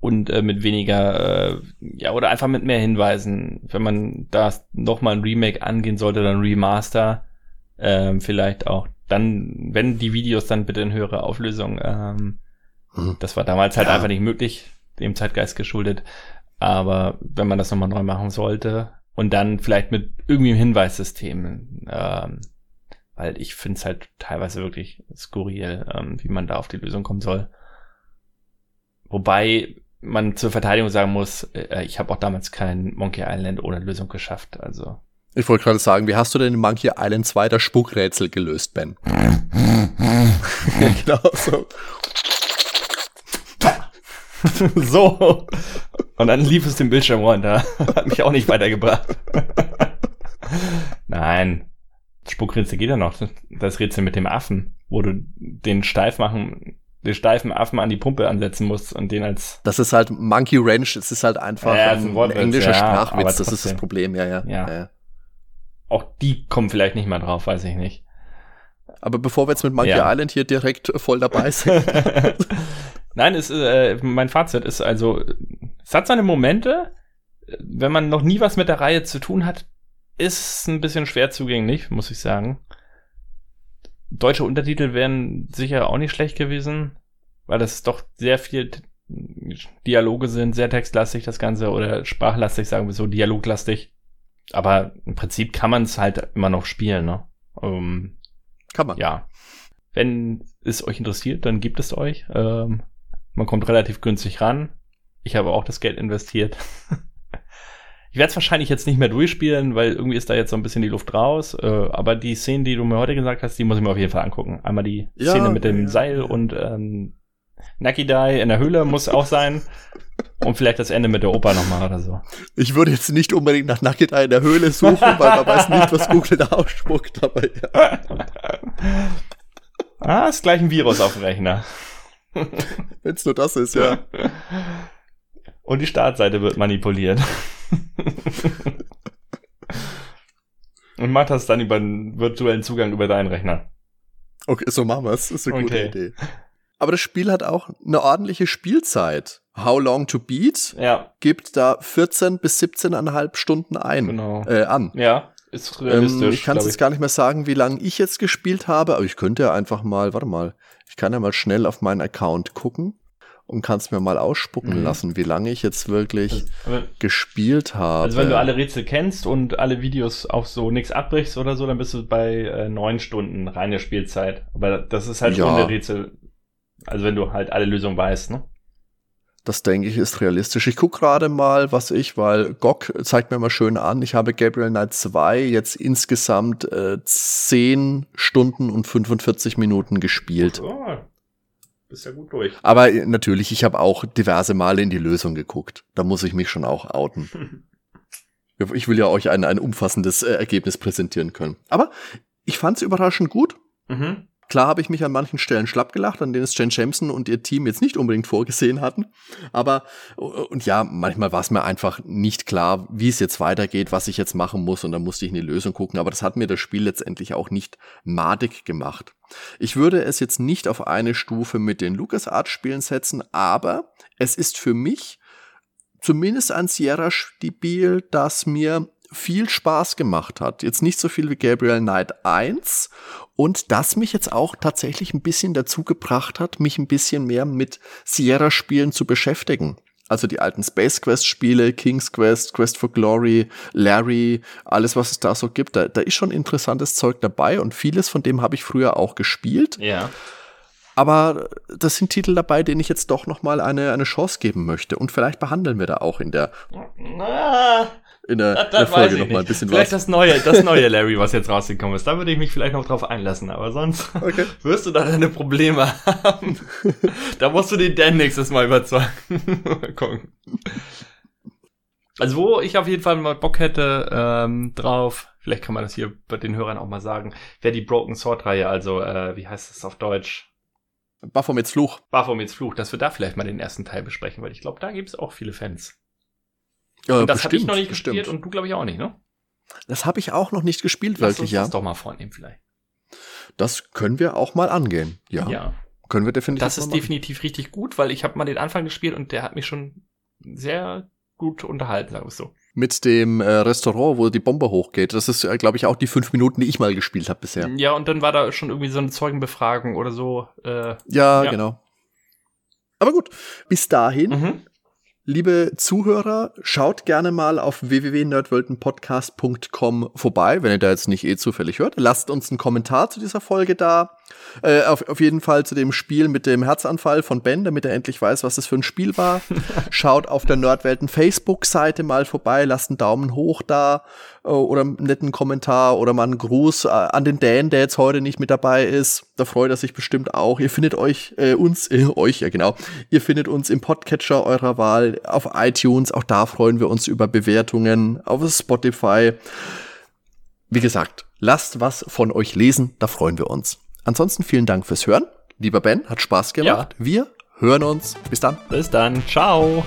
Und äh, mit weniger, äh, ja, oder einfach mit mehr Hinweisen. Wenn man da nochmal ein Remake angehen sollte, dann Remaster. Ähm, vielleicht auch dann, wenn die Videos dann bitte in höhere Auflösung. Ähm, hm. Das war damals halt ja. einfach nicht möglich, dem Zeitgeist geschuldet. Aber wenn man das nochmal neu machen sollte, und dann vielleicht mit irgendwie einem Hinweissystem, ähm, weil ich finde es halt teilweise wirklich skurril, ähm, wie man da auf die Lösung kommen soll. Wobei man zur Verteidigung sagen muss, äh, ich habe auch damals kein Monkey Island ohne Lösung geschafft, also. Ich wollte gerade sagen, wie hast du denn in Monkey Island 2 das Spuckrätsel gelöst, Ben? genau so. so. Und dann lief es den Bildschirm runter. Hat mich auch nicht weitergebracht. Nein. Spuckrätsel geht ja noch. Das Rätsel mit dem Affen, wo du den steif machen, den steifen Affen an die Pumpe ansetzen musst und den als. Das ist halt Monkey Ranch, es ist halt einfach ja, ein, ein englischer ja, Sprachwitz, das ist das Problem, ja, ja, ja. ja. Auch die kommen vielleicht nicht mal drauf, weiß ich nicht. Aber bevor wir jetzt mit Monkey Island hier direkt voll dabei sind. Nein, ist, äh, mein Fazit ist also, es hat seine Momente. Wenn man noch nie was mit der Reihe zu tun hat, ist es ein bisschen schwer zugänglich, muss ich sagen. deutsche Untertitel wären sicher auch nicht schlecht gewesen, weil das doch sehr viel Dialoge sind, sehr textlastig das Ganze oder sprachlastig, sagen wir so, dialoglastig. Aber im Prinzip kann man es halt immer noch spielen, ne? Um, kann man. Ja. Wenn es euch interessiert, dann gibt es euch. Ähm, man kommt relativ günstig ran. Ich habe auch das Geld investiert. ich werde es wahrscheinlich jetzt nicht mehr durchspielen, weil irgendwie ist da jetzt so ein bisschen die Luft raus. Äh, aber die Szenen, die du mir heute gesagt hast, die muss ich mir auf jeden Fall angucken. Einmal die ja, Szene mit dem ja, Seil und ähm, Nakidai in der Höhle muss auch sein. Und vielleicht das Ende mit der Oper nochmal oder so. Ich würde jetzt nicht unbedingt nach Nakidai in der Höhle suchen, weil man weiß nicht, was Google da ausspuckt, aber ja. ah, ist gleich ein Virus auf dem Rechner. Wenn es nur das ist, ja. Und die Startseite wird manipuliert. Und macht das dann über einen virtuellen Zugang über deinen Rechner. Okay, so machen wir es. Ist eine okay. gute Idee. Aber das Spiel hat auch eine ordentliche Spielzeit. How Long to Beat ja. gibt da 14 bis 17,5 Stunden ein, genau. äh, an. Ja, ist realistisch. Ähm, ich kann es jetzt gar nicht mehr sagen, wie lange ich jetzt gespielt habe, aber ich könnte ja einfach mal, warte mal, ich kann ja mal schnell auf meinen Account gucken und kann es mir mal ausspucken mhm. lassen, wie lange ich jetzt wirklich also, gespielt habe. Also wenn du alle Rätsel kennst und alle Videos auch so nichts abbrichst oder so, dann bist du bei äh, neun Stunden reine Spielzeit. Aber das ist halt ja. ohne Rätsel also wenn du halt alle Lösungen weißt, ne? Das denke ich ist realistisch. Ich gucke gerade mal, was ich, weil GOG zeigt mir mal schön an. Ich habe Gabriel Knight 2 jetzt insgesamt äh, 10 Stunden und 45 Minuten gespielt. Oh, bist ja gut durch. Aber äh, natürlich, ich habe auch diverse Male in die Lösung geguckt. Da muss ich mich schon auch outen. ich will ja euch ein, ein umfassendes äh, Ergebnis präsentieren können. Aber ich fand es überraschend gut. Mhm. Klar habe ich mich an manchen Stellen schlapp gelacht, an denen es Jen Jameson und ihr Team jetzt nicht unbedingt vorgesehen hatten. Aber, und ja, manchmal war es mir einfach nicht klar, wie es jetzt weitergeht, was ich jetzt machen muss. Und dann musste ich in die Lösung gucken. Aber das hat mir das Spiel letztendlich auch nicht madig gemacht. Ich würde es jetzt nicht auf eine Stufe mit den LucasArts-Spielen setzen, aber es ist für mich zumindest ein Sierra-Spiel, das mir viel Spaß gemacht hat. Jetzt nicht so viel wie Gabriel Knight 1 und das mich jetzt auch tatsächlich ein bisschen dazu gebracht hat, mich ein bisschen mehr mit Sierra-Spielen zu beschäftigen. Also die alten Space Quest-Spiele, King's Quest, Quest for Glory, Larry, alles, was es da so gibt. Da, da ist schon interessantes Zeug dabei und vieles von dem habe ich früher auch gespielt. Ja. Aber das sind Titel dabei, denen ich jetzt doch noch mal eine, eine Chance geben möchte. Und vielleicht behandeln wir da auch in der Na, in der, das, das der Folge noch mal ein bisschen vielleicht was. Vielleicht das neue, das neue Larry, was jetzt rausgekommen ist. Da würde ich mich vielleicht noch drauf einlassen, aber sonst okay. wirst du da deine Probleme haben. da musst du den Dan nächstes Mal überzeugen. mal gucken. Also wo ich auf jeden Fall mal Bock hätte ähm, drauf, vielleicht kann man das hier bei den Hörern auch mal sagen, wäre die Broken Sword Reihe, also äh, wie heißt das auf Deutsch? Baphomets Fluch. Baphomets Fluch, dass wir da vielleicht mal den ersten Teil besprechen, weil ich glaube, da gibt es auch viele Fans. Ja, und das habe ich noch nicht gespielt bestimmt. und du glaube ich auch nicht, ne? Das habe ich auch noch nicht gespielt, Lass wirklich, uns ja. Das doch mal vornehmen vielleicht. Das können wir auch mal angehen, ja. Ja. Können wir definitiv. Das ist definitiv richtig gut, weil ich habe mal den Anfang gespielt und der hat mich schon sehr gut unterhalten, sagen wir so. Mit dem äh, Restaurant, wo die Bombe hochgeht. Das ist, äh, glaube ich, auch die fünf Minuten, die ich mal gespielt habe bisher. Ja, und dann war da schon irgendwie so eine Zeugenbefragung oder so. Äh, ja, ja, genau. Aber gut, bis dahin mhm. Liebe Zuhörer, schaut gerne mal auf www.nerdweltenpodcast.com vorbei, wenn ihr da jetzt nicht eh zufällig hört. Lasst uns einen Kommentar zu dieser Folge da. Äh, auf, auf jeden Fall zu dem Spiel mit dem Herzanfall von Ben, damit er endlich weiß, was das für ein Spiel war. schaut auf der Nerdwelten Facebook-Seite mal vorbei, lasst einen Daumen hoch da äh, oder einen netten Kommentar oder mal einen Gruß äh, an den Dan, der jetzt heute nicht mit dabei ist. Da freut er sich bestimmt auch. Ihr findet euch, äh, uns, äh, euch, ja genau. Ihr findet uns im Podcatcher eurer Wahl, auf iTunes. Auch da freuen wir uns über Bewertungen, auf Spotify. Wie gesagt, lasst was von euch lesen, da freuen wir uns. Ansonsten vielen Dank fürs Hören. Lieber Ben, hat Spaß gemacht. Ja. Wir hören uns. Bis dann. Bis dann. Ciao.